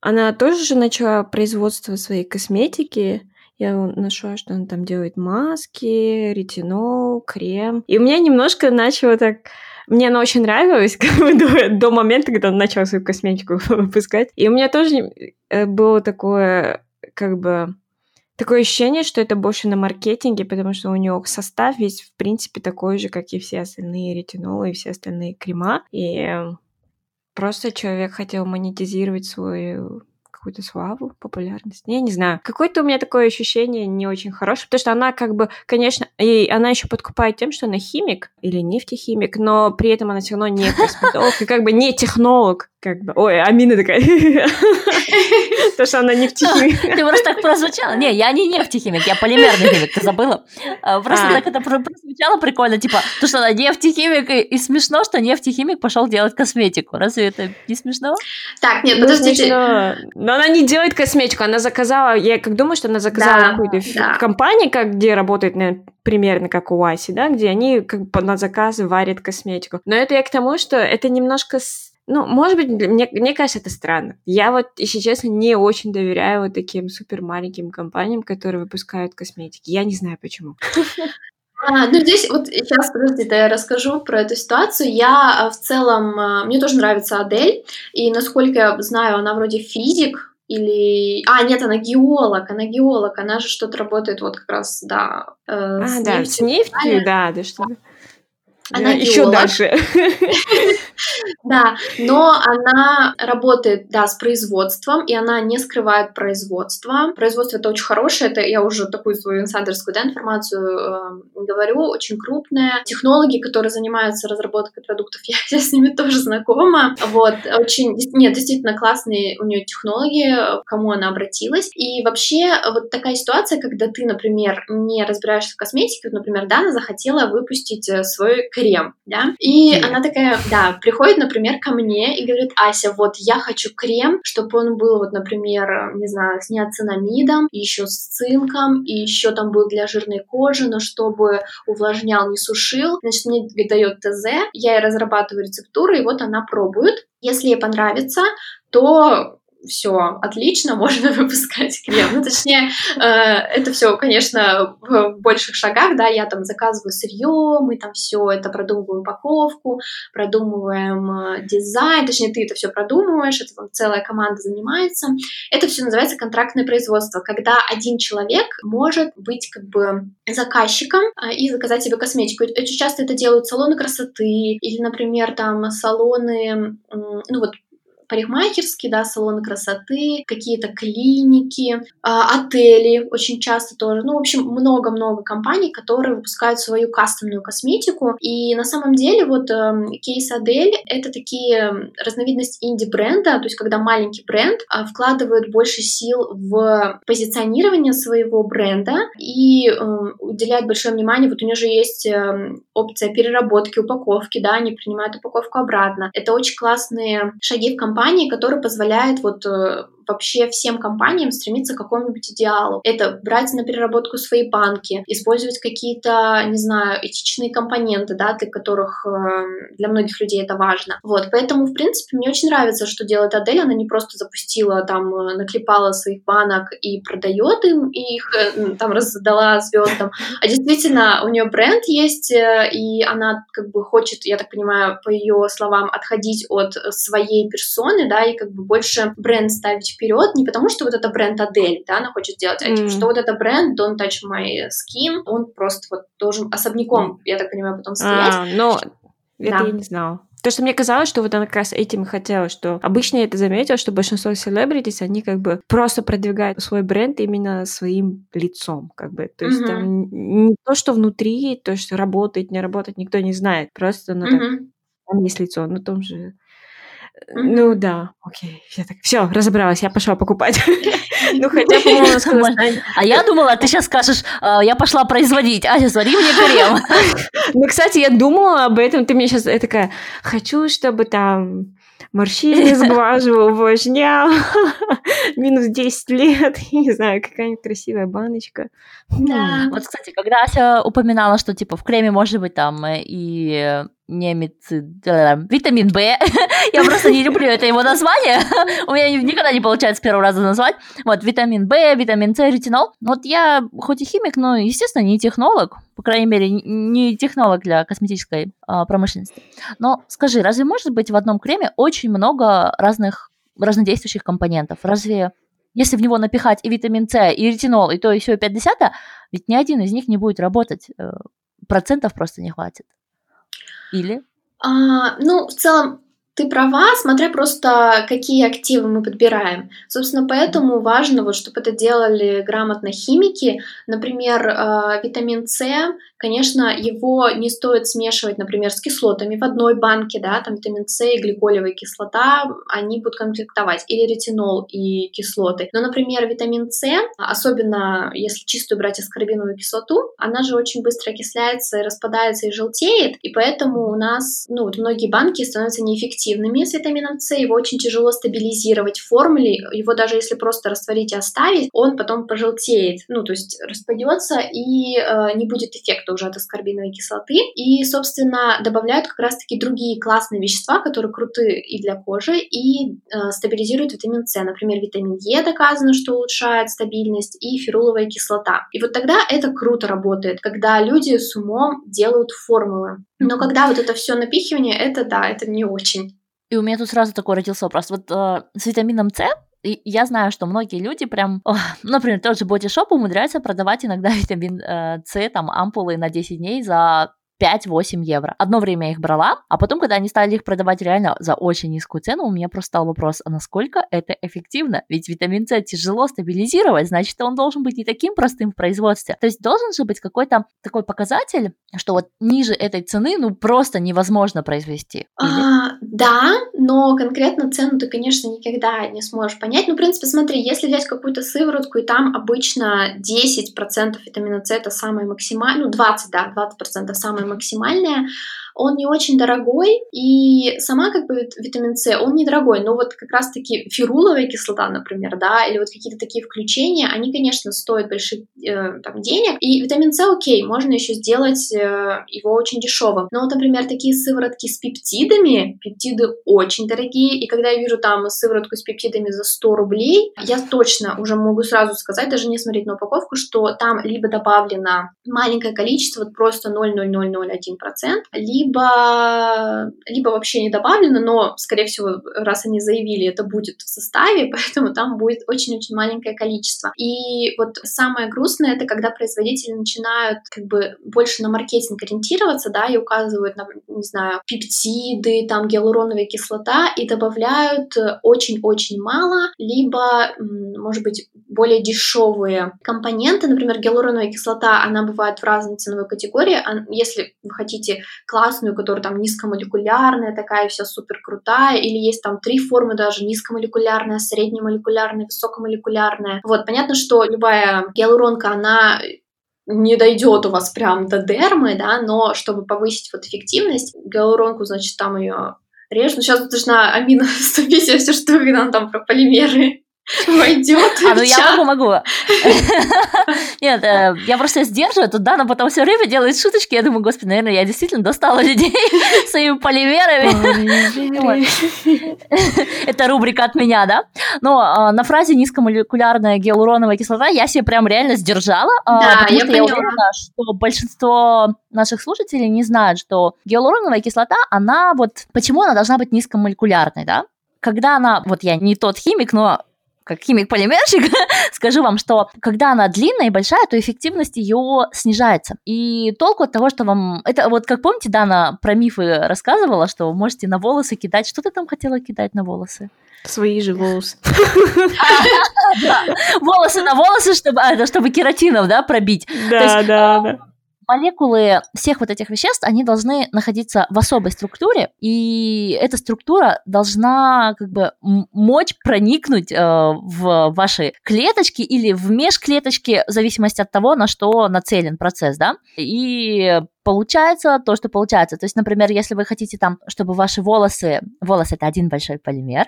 Она тоже же начала производство своей косметики, я нашла, что он там делает маски, ретинол, крем. И у меня немножко начало так... Мне она очень нравилась как до, до момента, когда он начал свою косметику выпускать. И у меня тоже э, было такое, как бы, такое ощущение, что это больше на маркетинге, потому что у него состав весь, в принципе, такой же, как и все остальные ретинолы и все остальные крема. И просто человек хотел монетизировать свою какую-то славу, популярность. Я не знаю. Какое-то у меня такое ощущение не очень хорошее, потому что она как бы, конечно, и она еще подкупает тем, что она химик или нефтехимик, но при этом она все равно не косметолог и как бы не технолог. Как бы, ой, Амина такая. То, что она нефтехимик.
Ты просто так прозвучала. Не, я не нефтехимик, я полимерный химик, ты забыла? А, просто а. так это прозвучало прикольно, типа, то, что она нефтехимик, и смешно, что нефтехимик пошел делать косметику. Разве это не смешно?
Так, нет, подождите.
Но она не делает косметику, она заказала, я как думаю, что она заказала какую-то компанию, как, где работает, наверное, примерно как у Аси, да, где они как бы на заказ варят косметику. Но это я к тому, что это немножко ну, может быть, мне, мне кажется, это странно. Я вот, если честно, не очень доверяю вот таким супер маленьким компаниям, которые выпускают косметики. Я не знаю почему.
А, ну, здесь вот сейчас, подождите, я расскажу про эту ситуацию. Я а, в целом, а, мне тоже нравится Адель, и насколько я знаю, она вроде физик, или... А, нет, она геолог, она геолог, она же что-то работает вот как раз, да,
э, а, с да, нефтью. с нефтью, да, да, что она еще дальше.
Да, но она работает, да, с производством, и она не скрывает производство. Производство это очень хорошее, это я уже такую свою инсайдерскую да, информацию э, говорю, очень крупное. Технологи, которые занимаются разработкой продуктов, я, я с ними тоже знакома. Вот, очень, нет, действительно классные у нее технологии, к кому она обратилась. И вообще вот такая ситуация, когда ты, например, не разбираешься в косметике, вот, например, Дана захотела выпустить э, свой крем, да, и mm. она такая, да, приходит, например, ко мне и говорит, Ася, вот я хочу крем, чтобы он был, вот, например, не знаю, с неоцинамидом, еще с цинком, и еще там был для жирной кожи, но чтобы увлажнял, не сушил. Значит, мне дает ТЗ, я ей разрабатываю рецептуру, и вот она пробует. Если ей понравится, то все отлично, можно выпускать крем. Ну, точнее, э, это все, конечно, в больших шагах, да, я там заказываю сырье, мы там все это продумываем упаковку, продумываем э, дизайн, точнее, ты это все продумываешь, это там целая команда занимается. Это все называется контрактное производство, когда один человек может быть как бы заказчиком э, и заказать себе косметику. Очень часто это делают салоны красоты или, например, там салоны, ну вот парикмахерские, да, салоны красоты, какие-то клиники, а, отели очень часто тоже. Ну, в общем, много-много компаний, которые выпускают свою кастомную косметику. И на самом деле вот э, кейс Адель — это такие разновидность инди-бренда, то есть когда маленький бренд э, вкладывает больше сил в позиционирование своего бренда и э, уделяет большое внимание. Вот у нее же есть опция переработки, упаковки, да, они принимают упаковку обратно. Это очень классные шаги в компании, которые позволяют вот э, вообще всем компаниям стремиться к какому-нибудь идеалу. Это брать на переработку свои банки, использовать какие-то, не знаю, этичные компоненты, да, для которых э, для многих людей это важно. Вот, поэтому, в принципе, мне очень нравится, что делает Адель. Она не просто запустила там, э, наклепала своих банок и продает им, и их э, там раздала звездам, а действительно у нее бренд есть, и она как бы хочет, я так понимаю, по ее словам, отходить от своей персоны, да, и как бы больше бренд ставить вперед, не потому что вот это бренд Адель, да, она хочет сделать, а mm. что вот это бренд Don't Touch My Skin, он просто вот должен особняком, я так понимаю, потом стоять.
А, но это да. я не знала. То, что мне казалось, что вот она как раз этим и хотела, что обычно я это заметила, что большинство селебритис, они как бы просто продвигают свой бренд именно своим лицом, как бы. То есть mm-hmm. там не то, что внутри, то, что работает, не работает, никто не знает. Просто, ну, mm-hmm. так, там есть лицо, на том же ну да, окей, я так, все, разобралась, я пошла покупать.
Ну хотя, по-моему, А я думала, ты сейчас скажешь, «А, я пошла производить, Ася, свари мне крем.
Ну, кстати, я думала об этом, ты мне сейчас такая, хочу, чтобы там морщины сглаживал, увлажнял, минус 10 лет, не знаю, какая-нибудь красивая баночка.
Да. Вот, кстати, когда Ася упоминала, что, типа, в креме может быть там и немец, витамин В. Я просто не люблю это его название. У меня никогда не получается с первого раза назвать. Вот, витамин В, витамин С, ретинол. Вот я хоть и химик, но, естественно, не технолог. По крайней мере, не технолог для косметической а, промышленности. Но скажи, разве может быть в одном креме очень много разных разнодействующих компонентов? Разве если в него напихать и витамин С, и ретинол, и то, и все, и 50, ведь ни один из них не будет работать. Э, процентов просто не хватит. Или?
А, ну, в целом, ты права, смотря просто, какие активы мы подбираем. Собственно, поэтому важно, вот, чтобы это делали грамотно химики. Например, э, витамин С, конечно, его не стоит смешивать, например, с кислотами в одной банке, да, там витамин С и гликолевая кислота, они будут конфликтовать, или ретинол и кислоты. Но, например, витамин С, особенно если чистую брать аскорбиновую кислоту, она же очень быстро окисляется распадается и желтеет, и поэтому у нас, ну, вот многие банки становятся неэффективными активными с витамином С, его очень тяжело стабилизировать в формуле, его даже если просто растворить и оставить, он потом пожелтеет, ну, то есть распадется и э, не будет эффекта уже от аскорбиновой кислоты. И, собственно, добавляют как раз-таки другие классные вещества, которые крутые и для кожи, и э, стабилизируют витамин С. Например, витамин Е доказано, что улучшает стабильность, и феруловая кислота. И вот тогда это круто работает, когда люди с умом делают формулы. Но когда вот это все напихивание, это да, это не очень.
И у меня тут сразу такой родился вопрос. Вот э, с витамином С я знаю, что многие люди прям, о, например, тот же бодишоп умудряются продавать иногда витамин э, С, там, ампулы на 10 дней за 5-8 евро. Одно время я их брала, а потом, когда они стали их продавать реально за очень низкую цену, у меня просто стал вопрос, а насколько это эффективно? Ведь витамин С тяжело стабилизировать, значит, он должен быть не таким простым в производстве. То есть должен же быть какой-то такой показатель, что вот ниже этой цены, ну, просто невозможно произвести.
А, да, но конкретно цену ты, конечно, никогда не сможешь понять. Ну, в принципе, смотри, если взять какую-то сыворотку, и там обычно 10% витамина С это самое максимальное, ну, 20, да, 20% самое максимальная, он не очень дорогой, и сама как бы витамин С, он недорогой, но вот как раз-таки феруловая кислота, например, да, или вот какие-то такие включения, они, конечно, стоят больших э, там, денег, и витамин С, окей, можно еще сделать э, его очень дешевым, но вот, например, такие сыворотки с пептидами, пептиды очень дорогие, и когда я вижу там сыворотку с пептидами за 100 рублей, я точно уже могу сразу сказать, даже не смотреть на упаковку, что там либо добавлено маленькое количество, вот просто 0,0001%, либо либо, либо вообще не добавлено, но, скорее всего, раз они заявили, это будет в составе, поэтому там будет очень-очень маленькое количество. И вот самое грустное, это когда производители начинают как бы больше на маркетинг ориентироваться, да, и указывают на, не знаю, пептиды, там гиалуроновая кислота, и добавляют очень-очень мало, либо, может быть, более дешевые компоненты, например, гиалуроновая кислота, она бывает в разной ценовой категории, если вы хотите классную, которая там низкомолекулярная, такая вся супер крутая, или есть там три формы даже, низкомолекулярная, среднемолекулярная, высокомолекулярная. Вот, понятно, что любая гиалуронка, она не дойдет у вас прям до дермы, да, но чтобы повысить вот эффективность, гиалуронку, значит, там ее. Ну, сейчас должна Амина вступить, все что когда там про полимеры войдет.
А, ну я могу, могу. Нет, э, я просто сдерживаю, тут Дана потом все время делает шуточки, я думаю, господи, наверное, я действительно достала людей своими полимерами. Это рубрика от меня, да? Но а, на фразе низкомолекулярная гиалуроновая кислота я себе прям реально сдержала,
а, да, я
уверена, что большинство наших слушателей не знают, что гиалуроновая кислота, она вот, почему она должна быть низкомолекулярной, да? когда она, вот я не тот химик, но как химик-полимерщик, скажу вам, что когда она длинная и большая, то эффективность ее снижается. И толку от того, что вам... Это вот как помните, Дана про мифы рассказывала, что вы можете на волосы кидать. Что ты там хотела кидать на волосы?
Свои же волосы.
Волосы на волосы, чтобы, а, чтобы кератинов, да, пробить.
Да, да, да
молекулы всех вот этих веществ, они должны находиться в особой структуре, и эта структура должна как бы мочь проникнуть э, в ваши клеточки или в межклеточки, в зависимости от того, на что нацелен процесс, да, и получается то, что получается. То есть, например, если вы хотите там, чтобы ваши волосы, волос это один большой полимер,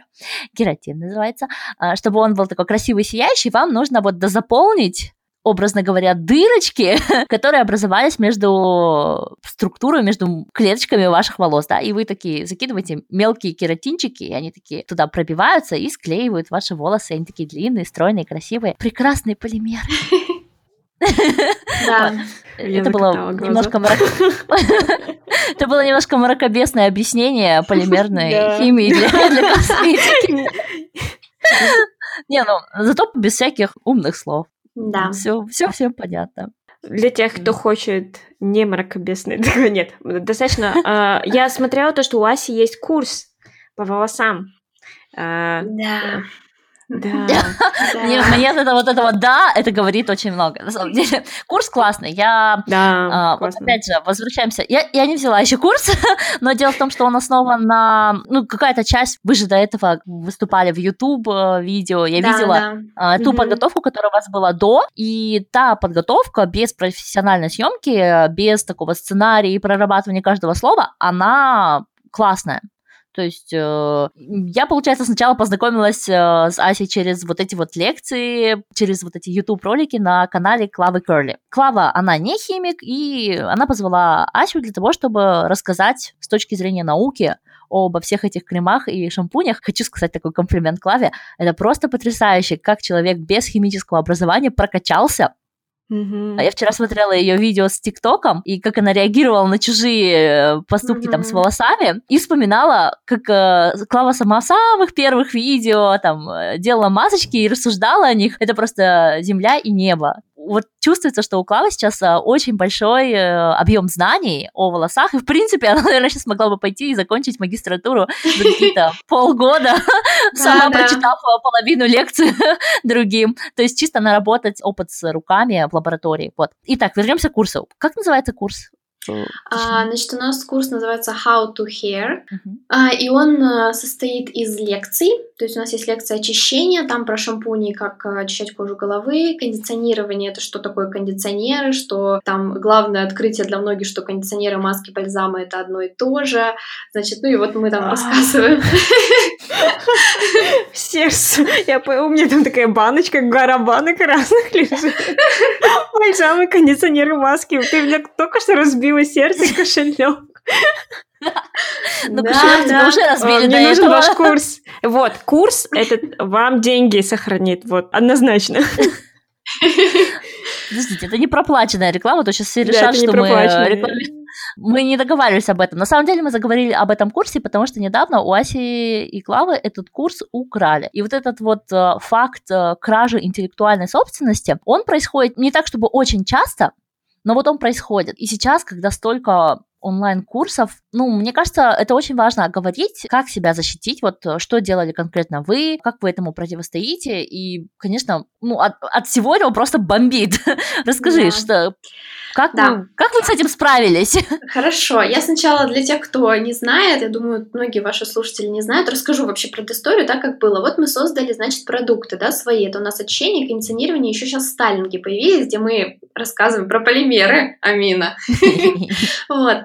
кератин называется, э, чтобы он был такой красивый, сияющий, вам нужно вот дозаполнить образно говоря, дырочки, которые образовались между структурой, между клеточками ваших волос, да, и вы такие закидываете мелкие кератинчики, и они такие туда пробиваются и склеивают ваши волосы, они такие длинные, стройные, красивые, прекрасный полимер.
Да.
Это было немножко Это было немножко мракобесное объяснение полимерной химии для косметики. Не, ну, зато без всяких умных слов.
Да.
Все, все всем понятно.
Для тех, кто хочет не мракобесный, нет, достаточно. А, я смотрела то, что у Аси есть курс по волосам.
А, да.
Да.
Мне, мне это вот этого да, это говорит очень много. На самом деле, курс классный. Я
да,
а, вот опять же возвращаемся. Я, я не взяла еще курс, но дело в том, что он основан на ну какая-то часть. Вы же до этого выступали в YouTube э, видео. Я да, видела да. А, ту подготовку, которая у вас была до, и та подготовка без профессиональной съемки, без такого сценария и прорабатывания каждого слова, она классная. То есть э, я, получается, сначала познакомилась э, с Асей через вот эти вот лекции, через вот эти YouTube-ролики на канале Клавы Керли. Клава, она не химик, и она позвала Асю для того, чтобы рассказать с точки зрения науки обо всех этих кремах и шампунях. Хочу сказать такой комплимент Клаве. Это просто потрясающе, как человек без химического образования прокачался
Mm-hmm.
Я вчера смотрела ее видео с ТикТоком, и как она реагировала на чужие э, поступки mm-hmm. там с волосами, и вспоминала, как э, Клава сама в самых первых видео там э, делала масочки и рассуждала о них. Это просто земля и небо вот чувствуется, что у Клавы сейчас а, очень большой э, объем знаний о волосах, и, в принципе, она, наверное, сейчас могла бы пойти и закончить магистратуру за какие-то полгода, сама прочитав половину лекции другим. То есть чисто наработать опыт с руками в лаборатории. Вот. Итак, вернемся к курсу. Как называется курс?
А, значит, у нас курс называется How to Hair, uh-huh. а, и он а, состоит из лекций. То есть у нас есть лекция очищения, там про шампуни, как а, очищать кожу головы, кондиционирование, это что такое кондиционеры, что там главное открытие для многих, что кондиционеры, маски, бальзамы это одно и то же. Значит, ну и вот мы там рассказываем.
Сердце. Я у меня там такая баночка, гора банок разных лежит. Бальзамы, кондиционеры, маски. Ты меня только что разбил разбила сердце кошелек.
Ну, кошелек тебя уже разбили
Мне нужен ваш курс. Вот, курс этот вам деньги сохранит, вот, однозначно.
Подождите, это не проплаченная реклама, то сейчас все решат, что мы Мы не договаривались об этом. На самом деле мы заговорили об этом курсе, потому что недавно у Аси и Клавы этот курс украли. И вот этот вот э, факт э, кражи интеллектуальной собственности, он происходит не так, чтобы очень часто, но вот он происходит. И сейчас, когда столько онлайн-курсов. Ну, мне кажется, это очень важно говорить, как себя защитить, вот э, что делали конкретно вы, как вы этому противостоите, и, конечно, ну, от, от всего этого просто бомбит. Расскажи, да. что как, да. вы, как вы с этим справились?
Хорошо. Я сначала для тех, кто не знает, я думаю, многие ваши слушатели не знают, расскажу вообще историю, так как было. Вот мы создали, значит, продукты, да, свои. Это у нас очищение, кондиционирование, еще сейчас сталинги появились, где мы рассказываем про полимеры, Амина. Вот.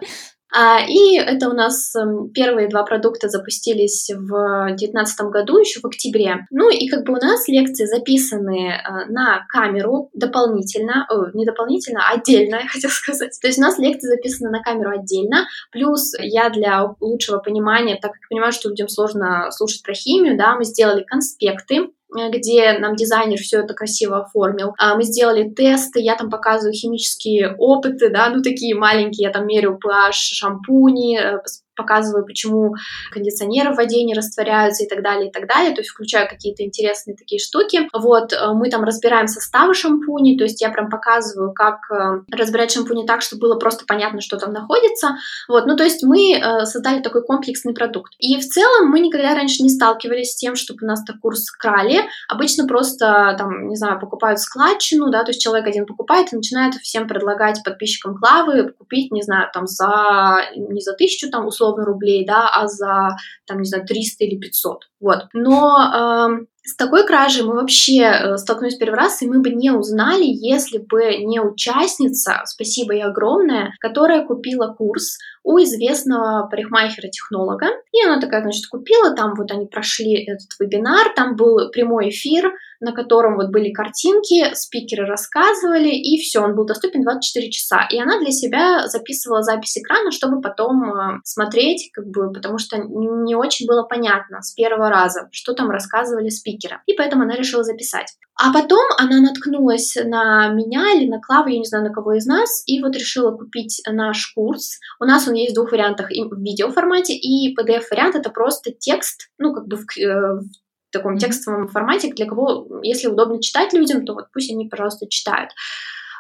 А, и это у нас эм, первые два продукта запустились в 2019 году, еще в октябре. Ну и как бы у нас лекции записаны э, на камеру дополнительно, о, не дополнительно, а отдельно, я хотела сказать. То есть у нас лекции записаны на камеру отдельно, плюс я для лучшего понимания, так как понимаю, что людям сложно слушать про химию, да, мы сделали конспекты, где нам дизайнер все это красиво оформил. А, мы сделали тесты, я там показываю химические опыты, да, ну такие маленькие, я там мерю pH шампуни, э, показываю, почему кондиционеры в воде не растворяются и так далее, и так далее, то есть включаю какие-то интересные такие штуки. Вот, э, мы там разбираем составы шампуней, то есть я прям показываю, как э, разбирать шампуни так, чтобы было просто понятно, что там находится. Вот, ну то есть мы э, создали такой комплексный продукт. И в целом мы никогда раньше не сталкивались с тем, чтобы у нас так курс крали. Обычно просто там, не знаю, покупают складчину, да, то есть человек один покупает и начинает всем предлагать подписчикам Клавы купить, не знаю, там за, не за тысячу, там, условно, условно рублей, да, а за, там, не знаю, 300 или 500. Вот. Но э, с такой кражей мы вообще э, столкнулись первый раз, и мы бы не узнали, если бы не участница, спасибо ей огромное, которая купила курс у известного парикмахера-технолога. И она такая, значит, купила, там вот они прошли этот вебинар, там был прямой эфир, на котором вот были картинки, спикеры рассказывали, и все, он был доступен 24 часа. И она для себя записывала запись экрана, чтобы потом э, смотреть, как бы, потому что не очень было понятно с первого раза, что там рассказывали спикеры. И поэтому она решила записать. А потом она наткнулась на меня или на Клаву, я не знаю, на кого из нас, и вот решила купить наш курс. У нас он есть в двух вариантах, и в видеоформате, и PDF-вариант — это просто текст, ну, как бы в, э, в таком текстовом формате, для кого, если удобно читать людям, то вот пусть они, пожалуйста, читают.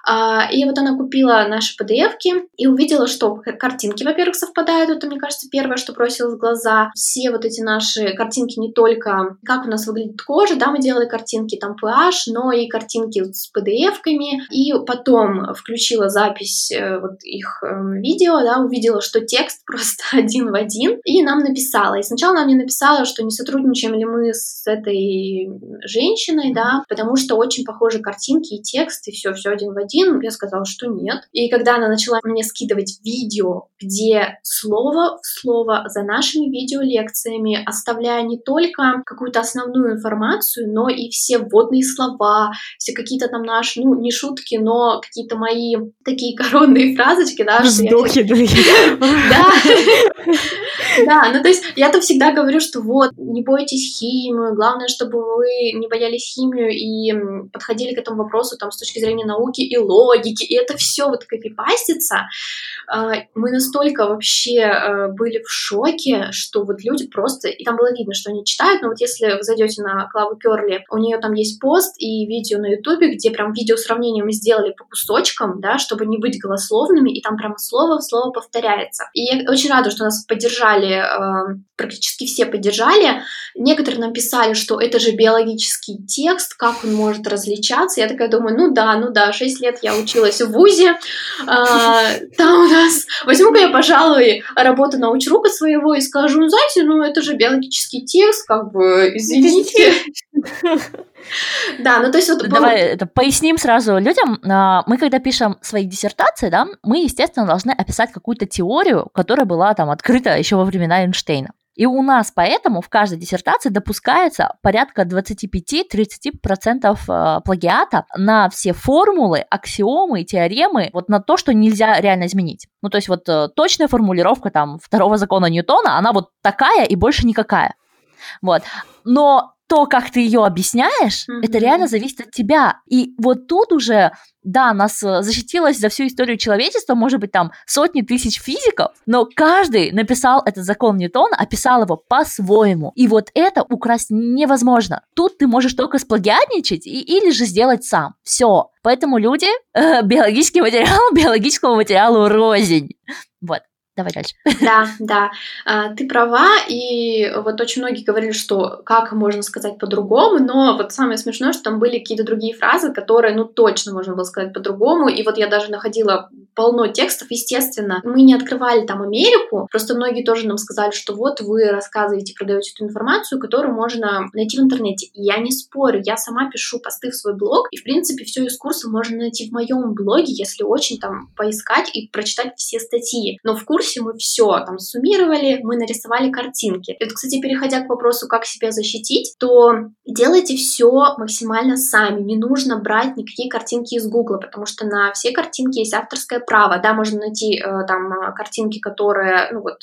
А, и вот она купила наши PDF-ки и увидела, что картинки, во-первых, совпадают. Это, мне кажется, первое, что бросилось в глаза. Все вот эти наши картинки не только как у нас выглядит кожа, да, мы делали картинки там PH, но и картинки с PDF-ками. И потом включила запись э, вот их эм, видео, да, увидела, что текст просто один в один, и нам написала. И сначала она мне написала, что не сотрудничаем ли мы с этой женщиной, да, потому что очень похожи картинки и текст, и все, все один в один один, я сказала, что нет. И когда она начала мне скидывать видео, где слово в слово за нашими видеолекциями, оставляя не только какую-то основную информацию, но и все вводные слова, все какие-то там наши, ну, не шутки, но какие-то мои такие коронные фразочки, да,
Вздохи,
да. Да, ну то есть я то всегда говорю, что вот, не бойтесь химию, главное, чтобы вы не боялись химию и подходили к этому вопросу там с точки зрения науки и логики, и это все вот копипастится, а, мы настолько вообще а, были в шоке, что вот люди просто, и там было видно, что они читают, но вот если вы зайдете на Клаву Керли, у нее там есть пост и видео на Ютубе, где прям видео сравнение мы сделали по кусочкам, да, чтобы не быть голословными, и там прям слово в слово повторяется. И я очень рада, что нас поддержали, а, практически все поддержали. Некоторые нам писали, что это же биологический текст, как он может различаться. Я такая думаю, ну да, ну да, 6 лет я училась в ВУЗе, там у нас... Возьму-ка я, пожалуй, работу научрука своего и скажу, ну, знаете, ну, это же биологический текст, как бы, извините. Да, ну то есть вот...
Давай это поясним сразу людям. А, мы, когда пишем свои диссертации, да, мы, естественно, должны описать какую-то теорию, которая была там открыта еще во времена Эйнштейна. И у нас поэтому в каждой диссертации допускается порядка 25-30% э, плагиата на все формулы, аксиомы, теоремы, вот на то, что нельзя реально изменить. Ну, то есть вот э, точная формулировка там второго закона Ньютона, она вот такая и больше никакая. Вот. Но то, как ты ее объясняешь,
Мгм.
это реально зависит от тебя. И вот тут уже, да, нас э, защитилось за всю историю человечества, может быть, там сотни тысяч физиков, но каждый написал этот закон Ньютона, описал его по-своему. И вот это украсть невозможно. Тут ты можешь только сплагиатничать и, или же сделать сам. Все. Поэтому люди, э, биологический материал биологическому материалу рознь. Вот. Давай дальше.
Да, да, а, ты права, и вот очень многие говорили, что как можно сказать по-другому, но вот самое смешное, что там были какие-то другие фразы, которые, ну, точно можно было сказать по-другому, и вот я даже находила полно текстов, естественно, мы не открывали там Америку, просто многие тоже нам сказали, что вот вы рассказываете, продаете эту информацию, которую можно найти в интернете, и я не спорю, я сама пишу посты в свой блог, и, в принципе, все из курса можно найти в моем блоге, если очень там поискать и прочитать все статьи, но в курсе мы все там суммировали, мы нарисовали картинки. И вот, кстати, переходя к вопросу, как себя защитить, то делайте все максимально сами. Не нужно брать никакие картинки из Гугла, потому что на все картинки есть авторское право. Да, можно найти э, там э, картинки, которые, ну вот,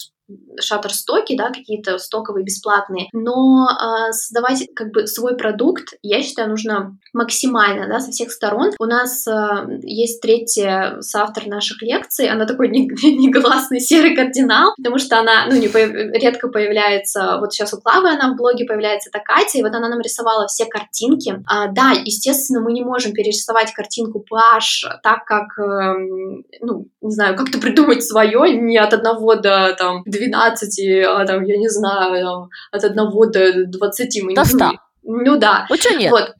шаттер-стоки, да, какие-то стоковые, бесплатные, но э, создавать как бы свой продукт, я считаю, нужно максимально, да, со всех сторон. У нас э, есть третья соавтор наших лекций, она такой негласный серый кардинал, потому что она, ну, не появ... редко появляется, вот сейчас у Клавы она в блоге появляется, это Катя, и вот она нам рисовала все картинки. А, да, естественно, мы не можем перерисовать картинку PH так, как, э, ну, не знаю, как-то придумать свое, не от одного до, там, 12, а там, я не знаю, там, от 1 до 20 мы
До
не
100.
Ну да.
Вот что нет?
Вот.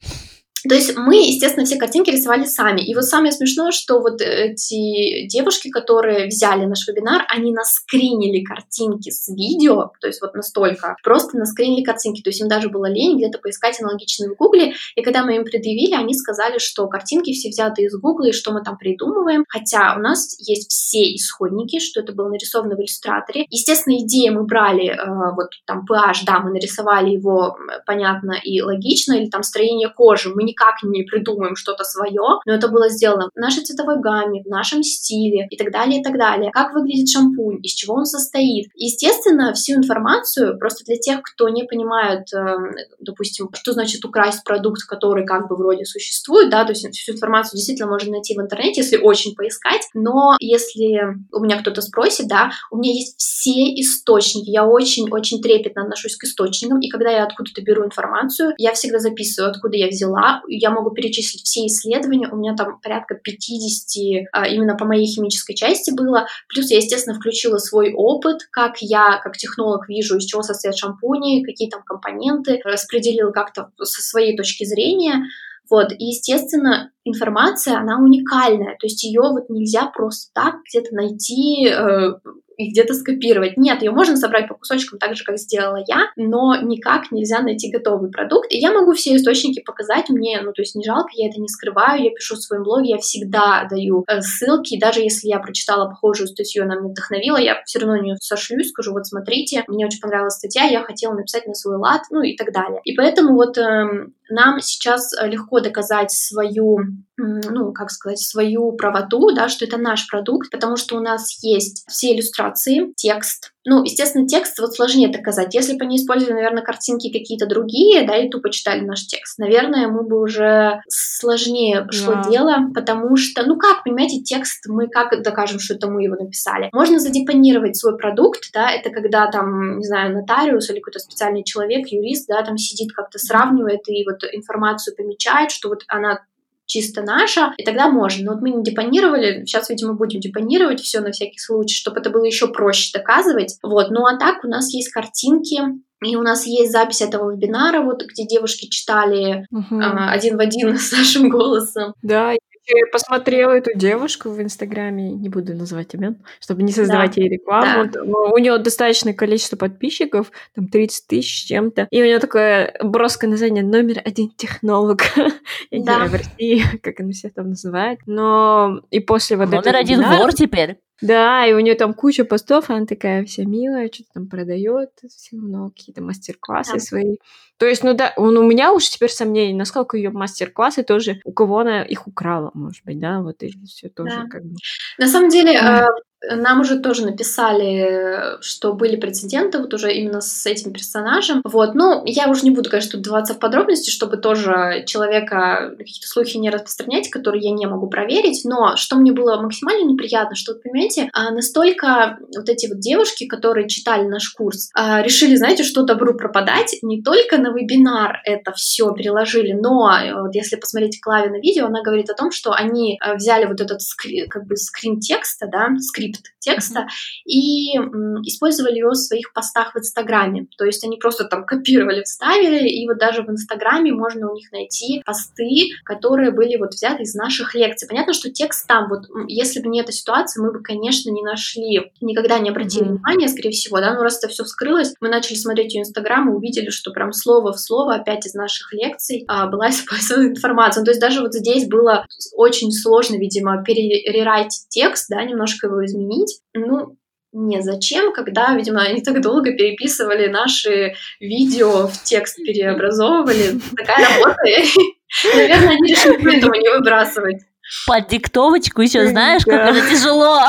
То есть мы, естественно, все картинки рисовали сами. И вот самое смешное, что вот эти девушки, которые взяли наш вебинар, они наскринили картинки с видео, то есть вот настолько, просто наскринили картинки. То есть им даже было лень где-то поискать аналогичные в Гугле. И когда мы им предъявили, они сказали, что картинки все взяты из Гугла, и что мы там придумываем. Хотя у нас есть все исходники, что это было нарисовано в иллюстраторе. Естественно, идеи мы брали, э, вот там PH, да, мы нарисовали его понятно и логично, или там строение кожи. Мы никак не придумаем что-то свое, но это было сделано в нашей цветовой гамме, в нашем стиле и так далее, и так далее. Как выглядит шампунь, из чего он состоит. Естественно, всю информацию, просто для тех, кто не понимает, э, допустим, что значит украсть продукт, который как бы вроде существует, да, то есть всю информацию действительно можно найти в интернете, если очень поискать, но если у меня кто-то спросит, да, у меня есть все источники, я очень-очень трепетно отношусь к источникам, и когда я откуда-то беру информацию, я всегда записываю, откуда я взяла, я могу перечислить все исследования, у меня там порядка 50 а, именно по моей химической части было, плюс я, естественно, включила свой опыт, как я, как технолог, вижу, из чего состоят шампуни, какие там компоненты, распределила как-то со своей точки зрения, вот, и, естественно, информация, она уникальная, то есть ее вот нельзя просто так где-то найти э, и где-то скопировать. Нет, ее можно собрать по кусочкам так же, как сделала я, но никак нельзя найти готовый продукт. И я могу все источники показать мне, ну, то есть не жалко, я это не скрываю, я пишу в своем блоге, я всегда даю э, ссылки, даже если я прочитала похожую статью, она меня вдохновила, я все равно нее сошлюсь, скажу, вот смотрите, мне очень понравилась статья, я хотела написать на свой лад, ну и так далее. И поэтому вот э, нам сейчас легко доказать свою ну, как сказать, свою правоту, да, что это наш продукт, потому что у нас есть все иллюстрации, текст. Ну, естественно, текст вот сложнее доказать. Если бы они использовали, наверное, картинки какие-то другие, да, и тупо читали наш текст, наверное, мы бы уже сложнее шло
Да.
дело, потому что, ну как, понимаете, текст, мы как докажем, что это мы его написали? Можно задепонировать свой продукт, да, это когда там, не знаю, нотариус или какой-то специальный человек, юрист, да, там сидит как-то сравнивает и вот информацию помечает, что вот она чисто наша, и тогда можно. Но вот мы не депонировали, сейчас, видимо, будем депонировать все на всякий случай, чтобы это было еще проще доказывать. Вот, ну а так у нас есть картинки, и у нас есть запись этого вебинара, вот где девушки читали
Мгм.
а, один в один с нашим голосом.
Да, я посмотрела эту девушку в Инстаграме, не буду называть имен, чтобы не создавать ей рекламу.
Да.
Но У нее достаточное количество подписчиков, там 30 тысяч чем-то. И у нее такое броское название «Номер один технолог». Я не
Да.
знаю, в России, как она себя там называет. Но и после вот этого
Номер один вор теперь.
Да, и у нее там куча постов, она такая вся милая, что-то там продает, все равно какие-то мастер-классы
Да.
свои. То есть, ну да, он, у меня уж теперь сомнений, насколько ее мастер-классы тоже, у кого она их украла, может быть, да, вот и все тоже
Да.
как бы.
На самом деле,
Да.
Нам уже тоже написали, что были прецеденты вот уже именно с этим персонажем. Вот, ну, я уже не буду, конечно, вдаваться в подробности, чтобы тоже человека какие-то слухи не распространять, которые я не могу проверить, но что мне было максимально неприятно, что, понимаете, а, настолько вот эти вот девушки, которые читали наш курс, а, решили, знаете, что добру пропадать, не только на вебинар это все переложили, но э, вот если посмотреть Клави на видео, она говорит о том, что они э, взяли вот этот скри, как бы скрин текста, да, скрипт received текста, mm-hmm. и м, использовали его в своих постах в Инстаграме. То есть они просто там копировали, вставили, и вот даже в Инстаграме можно у них найти посты, которые были вот взяты из наших лекций. Понятно, что текст там, вот если бы не эта ситуация, мы бы, конечно, не нашли, никогда не обратили mm-hmm. внимания, скорее всего, да, но раз это все вскрылось, мы начали смотреть ее Инстаграм и увидели, что прям слово в слово опять из наших лекций а, была использована информация. Ну, то есть даже вот здесь было очень сложно, видимо, перерайтить текст, да, немножко его изменить. Ну, не зачем, когда, видимо, они так долго переписывали наши видео в текст, переобразовывали. Такая работа. Наверное, они решили поэтому не выбрасывать
под диктовочку еще знаешь, как это тяжело.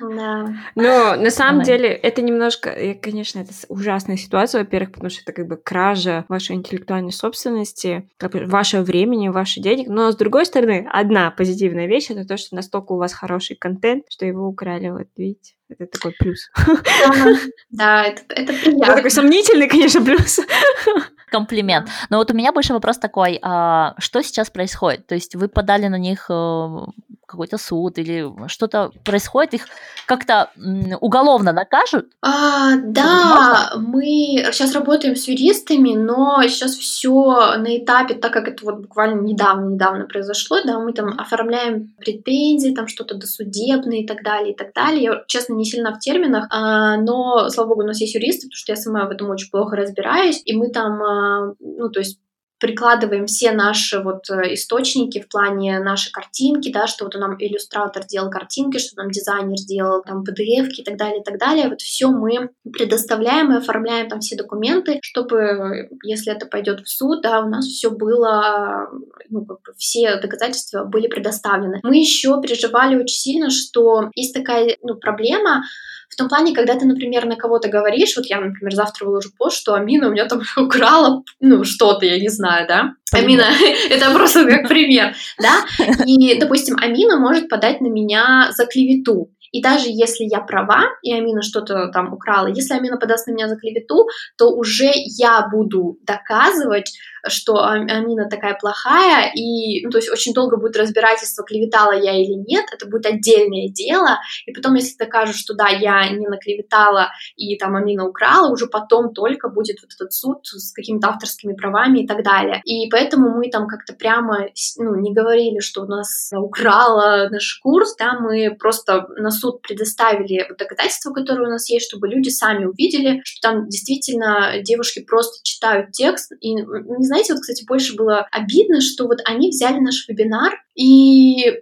Да. Но на самом деле это немножко, конечно, это ужасная ситуация, во-первых, потому что это как бы кража вашей интеллектуальной собственности, вашего времени, ваших денег. Но с другой стороны, одна позитивная вещь это то, что настолько у вас хороший контент, что его украли, вот видите. Это такой плюс.
Да, это, это приятно. Это
такой сомнительный, конечно, плюс
комплимент. Но вот у меня больше вопрос такой, а что сейчас происходит? То есть вы подали на них э, какой-то суд или что-то происходит, их как-то уголовно накажут?
А, да, мы сейчас работаем с юристами, но сейчас все на этапе, так как это вот буквально недавно-недавно произошло, да, мы там оформляем претензии, там что-то досудебное и так далее, и так далее. Я, честно, не сильно в терминах, а, но, слава богу, у нас есть юристы, потому что я сама в этом очень плохо разбираюсь, и мы там, а, ну, то есть прикладываем все наши вот э, источники в плане нашей картинки, да, что вот нам иллюстратор делал картинки, что нам дизайнер делал там PDF и так далее, и так далее. Вот все мы предоставляем и оформляем там все документы, чтобы, если это пойдет в суд, да, у нас все было, ну, как бы все доказательства были предоставлены. Мы еще переживали очень сильно, что есть такая, ну, проблема, в том плане, когда ты, например, на кого-то говоришь, вот я, например, завтра выложу пост, что Амина у меня там украла, ну, что-то, я не знаю, да, Амина, это просто как пример, да, и, допустим, Амина может подать на меня за клевету, и даже если я права, и Амина что-то там украла, если Амина подаст на меня за клевету, то уже я буду доказывать, что Амина такая плохая, и, ну, то есть очень долго будет разбирательство, клеветала я или нет, это будет отдельное дело, и потом, если докажут, что да, я не наклеветала, и там Амина украла, уже потом только будет вот этот суд с какими-то авторскими правами и так далее. И поэтому мы там как-то прямо, ну, не говорили, что у нас украла наш курс, да, мы просто на суд предоставили доказательства, которые у нас есть, чтобы люди сами увидели, что там действительно девушки просто читают текст, и не знаете, вот, кстати, больше было обидно, что вот они взяли наш вебинар, и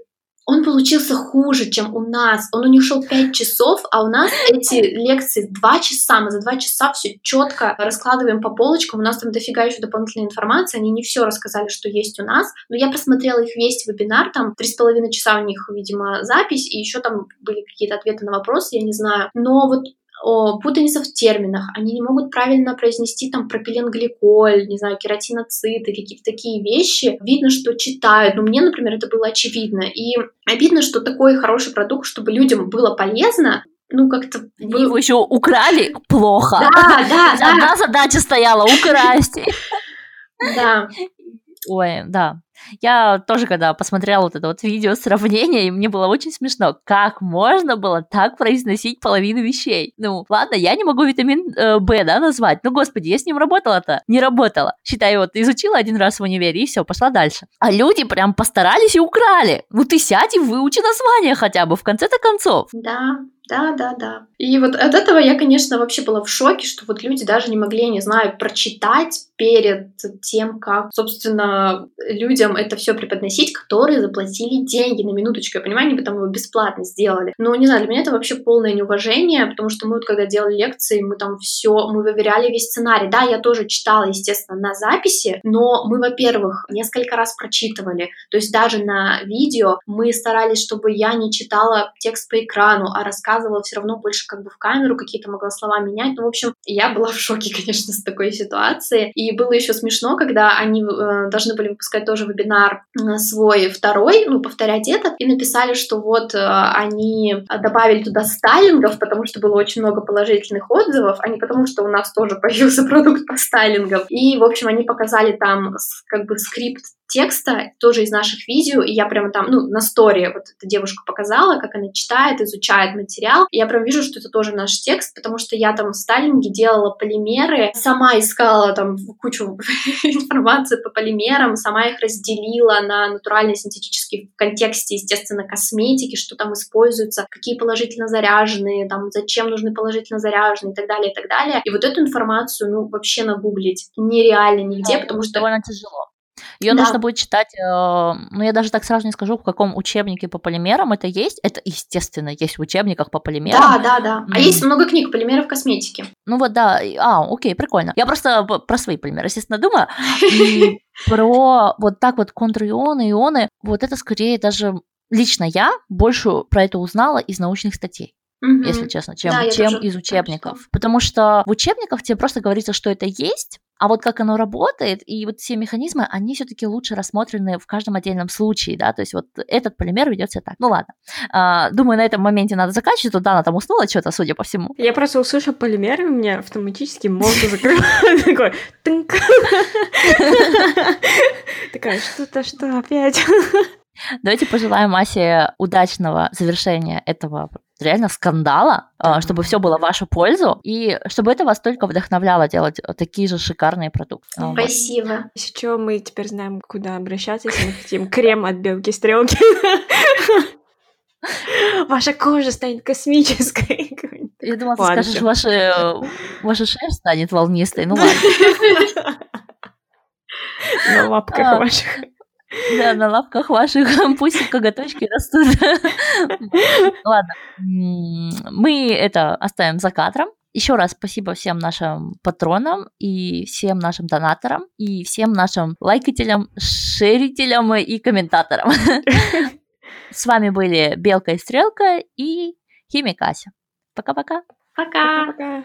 он получился хуже, чем у нас. Он у них шел 5 часов, а у нас эти лекции 2 часа. Мы за 2 часа все четко раскладываем по полочкам. У нас там дофига еще дополнительной информации. Они не все рассказали, что есть у нас. Но я просмотрела их весь вебинар. Там 3,5 часа у них, видимо, запись. И еще там были какие-то ответы на вопросы, я не знаю. Но вот о, путаница в терминах, они не могут правильно произнести там пропиленгликоль, не знаю, кератиноциты, какие-то такие вещи. Видно, что читают, но мне, например, это было очевидно. И обидно, что такой хороший продукт, чтобы людям было полезно, ну, как-то...
Был... Его еще украли плохо.
Да, да,
да. Одна задача стояла — украсть.
Да.
Ой, да. Я тоже, когда посмотрела вот это вот видео сравнение, мне было очень смешно, как можно было так произносить половину вещей. Ну, ладно, я не могу витамин э, В, да, назвать, но, господи, я с ним работала-то? Не работала. Считай, вот изучила один раз в универе, и все, пошла дальше. А люди прям постарались и украли. Ну, ты сядь и выучи название хотя бы, в конце-то концов.
Да, да, да, да. И вот от этого я, конечно, вообще была в шоке, что вот люди даже не могли, не знаю, прочитать перед тем, как, собственно, людям людям это все преподносить, которые заплатили деньги на минуточку. Я понимаю, они потом его бесплатно сделали. Но не знаю, для меня это вообще полное неуважение, потому что мы вот когда делали лекции, мы там все, мы выверяли весь сценарий. Да, я тоже читала, естественно, на записи, но мы, во-первых, несколько раз прочитывали. То есть даже на видео мы старались, чтобы я не читала текст по экрану, а рассказывала все равно больше как бы в камеру, какие-то могла слова менять. Ну, в общем, я была в шоке, конечно, с такой ситуации. И было еще смешно, когда они э, должны были выпускать тоже вебинар э, свой второй, ну, повторять этот, и написали, что вот э, они добавили туда стайлингов, потому что было очень много положительных отзывов, а не потому, что у нас тоже появился продукт по стайлингам. И, в общем, они показали там как бы скрипт текста, тоже из наших видео, и я прямо там, ну, на стори вот эта девушка показала, как она читает, изучает материал, и я прям вижу, что это тоже наш текст, потому что я там в стайлинге делала полимеры, сама искала там кучу информации по полимерам, сама их разделила на натуральные синтетические в контексте, естественно, косметики, что там используется, какие положительно заряженные, там, зачем нужны положительно заряженные и так далее, и так далее. И вот эту информацию, ну, вообще нагуглить нереально нигде,
да,
потому что...
Довольно тяжело. Ее да. нужно будет читать, э, ну я даже так сразу не скажу, в каком учебнике по полимерам это есть. Это, естественно, есть в учебниках по полимерам.
Да, да, да. А mm. есть много книг полимеров косметики.
Ну вот, да. А, окей, прикольно. Я просто про свои полимеры, естественно, думаю. Про вот так вот контрионы, ионы, вот это скорее даже лично я больше про это узнала из научных статей. Mm-hmm. Если честно, чем, да, чем из учебников. Потому что в учебниках тебе просто говорится, что это есть, а вот как оно работает, и вот все механизмы, они все-таки лучше рассмотрены в каждом отдельном случае, да, то есть вот этот полимер ведет себя так. Ну ладно. А, думаю, на этом моменте надо заканчивать, тут Дана там уснула что-то, судя по всему.
Я просто услышала полимеры, у меня автоматически мозг закрывается, такой. Такая, что-то, что опять?
Давайте пожелаем Асе удачного завершения этого реально скандала, а, чтобы все было в вашу пользу, и чтобы это вас только вдохновляло делать такие же шикарные продукты.
Спасибо.
Если что, мы теперь знаем, куда обращаться, если мы хотим крем от белки стрелки. Ваша кожа станет космической.
Я думала, ты скажешь, ваша, ваша шерсть станет волнистой. Ну ладно.
На лапках а, ваших.
Да, на лапках ваших пусть коготочки растут. Ладно, мы это оставим за кадром. Еще раз спасибо всем нашим патронам и всем нашим донаторам и всем нашим лайкателям, шерителям и комментаторам. С вами были Белка и Стрелка и Химикася. Пока-пока.
Пока. Пока.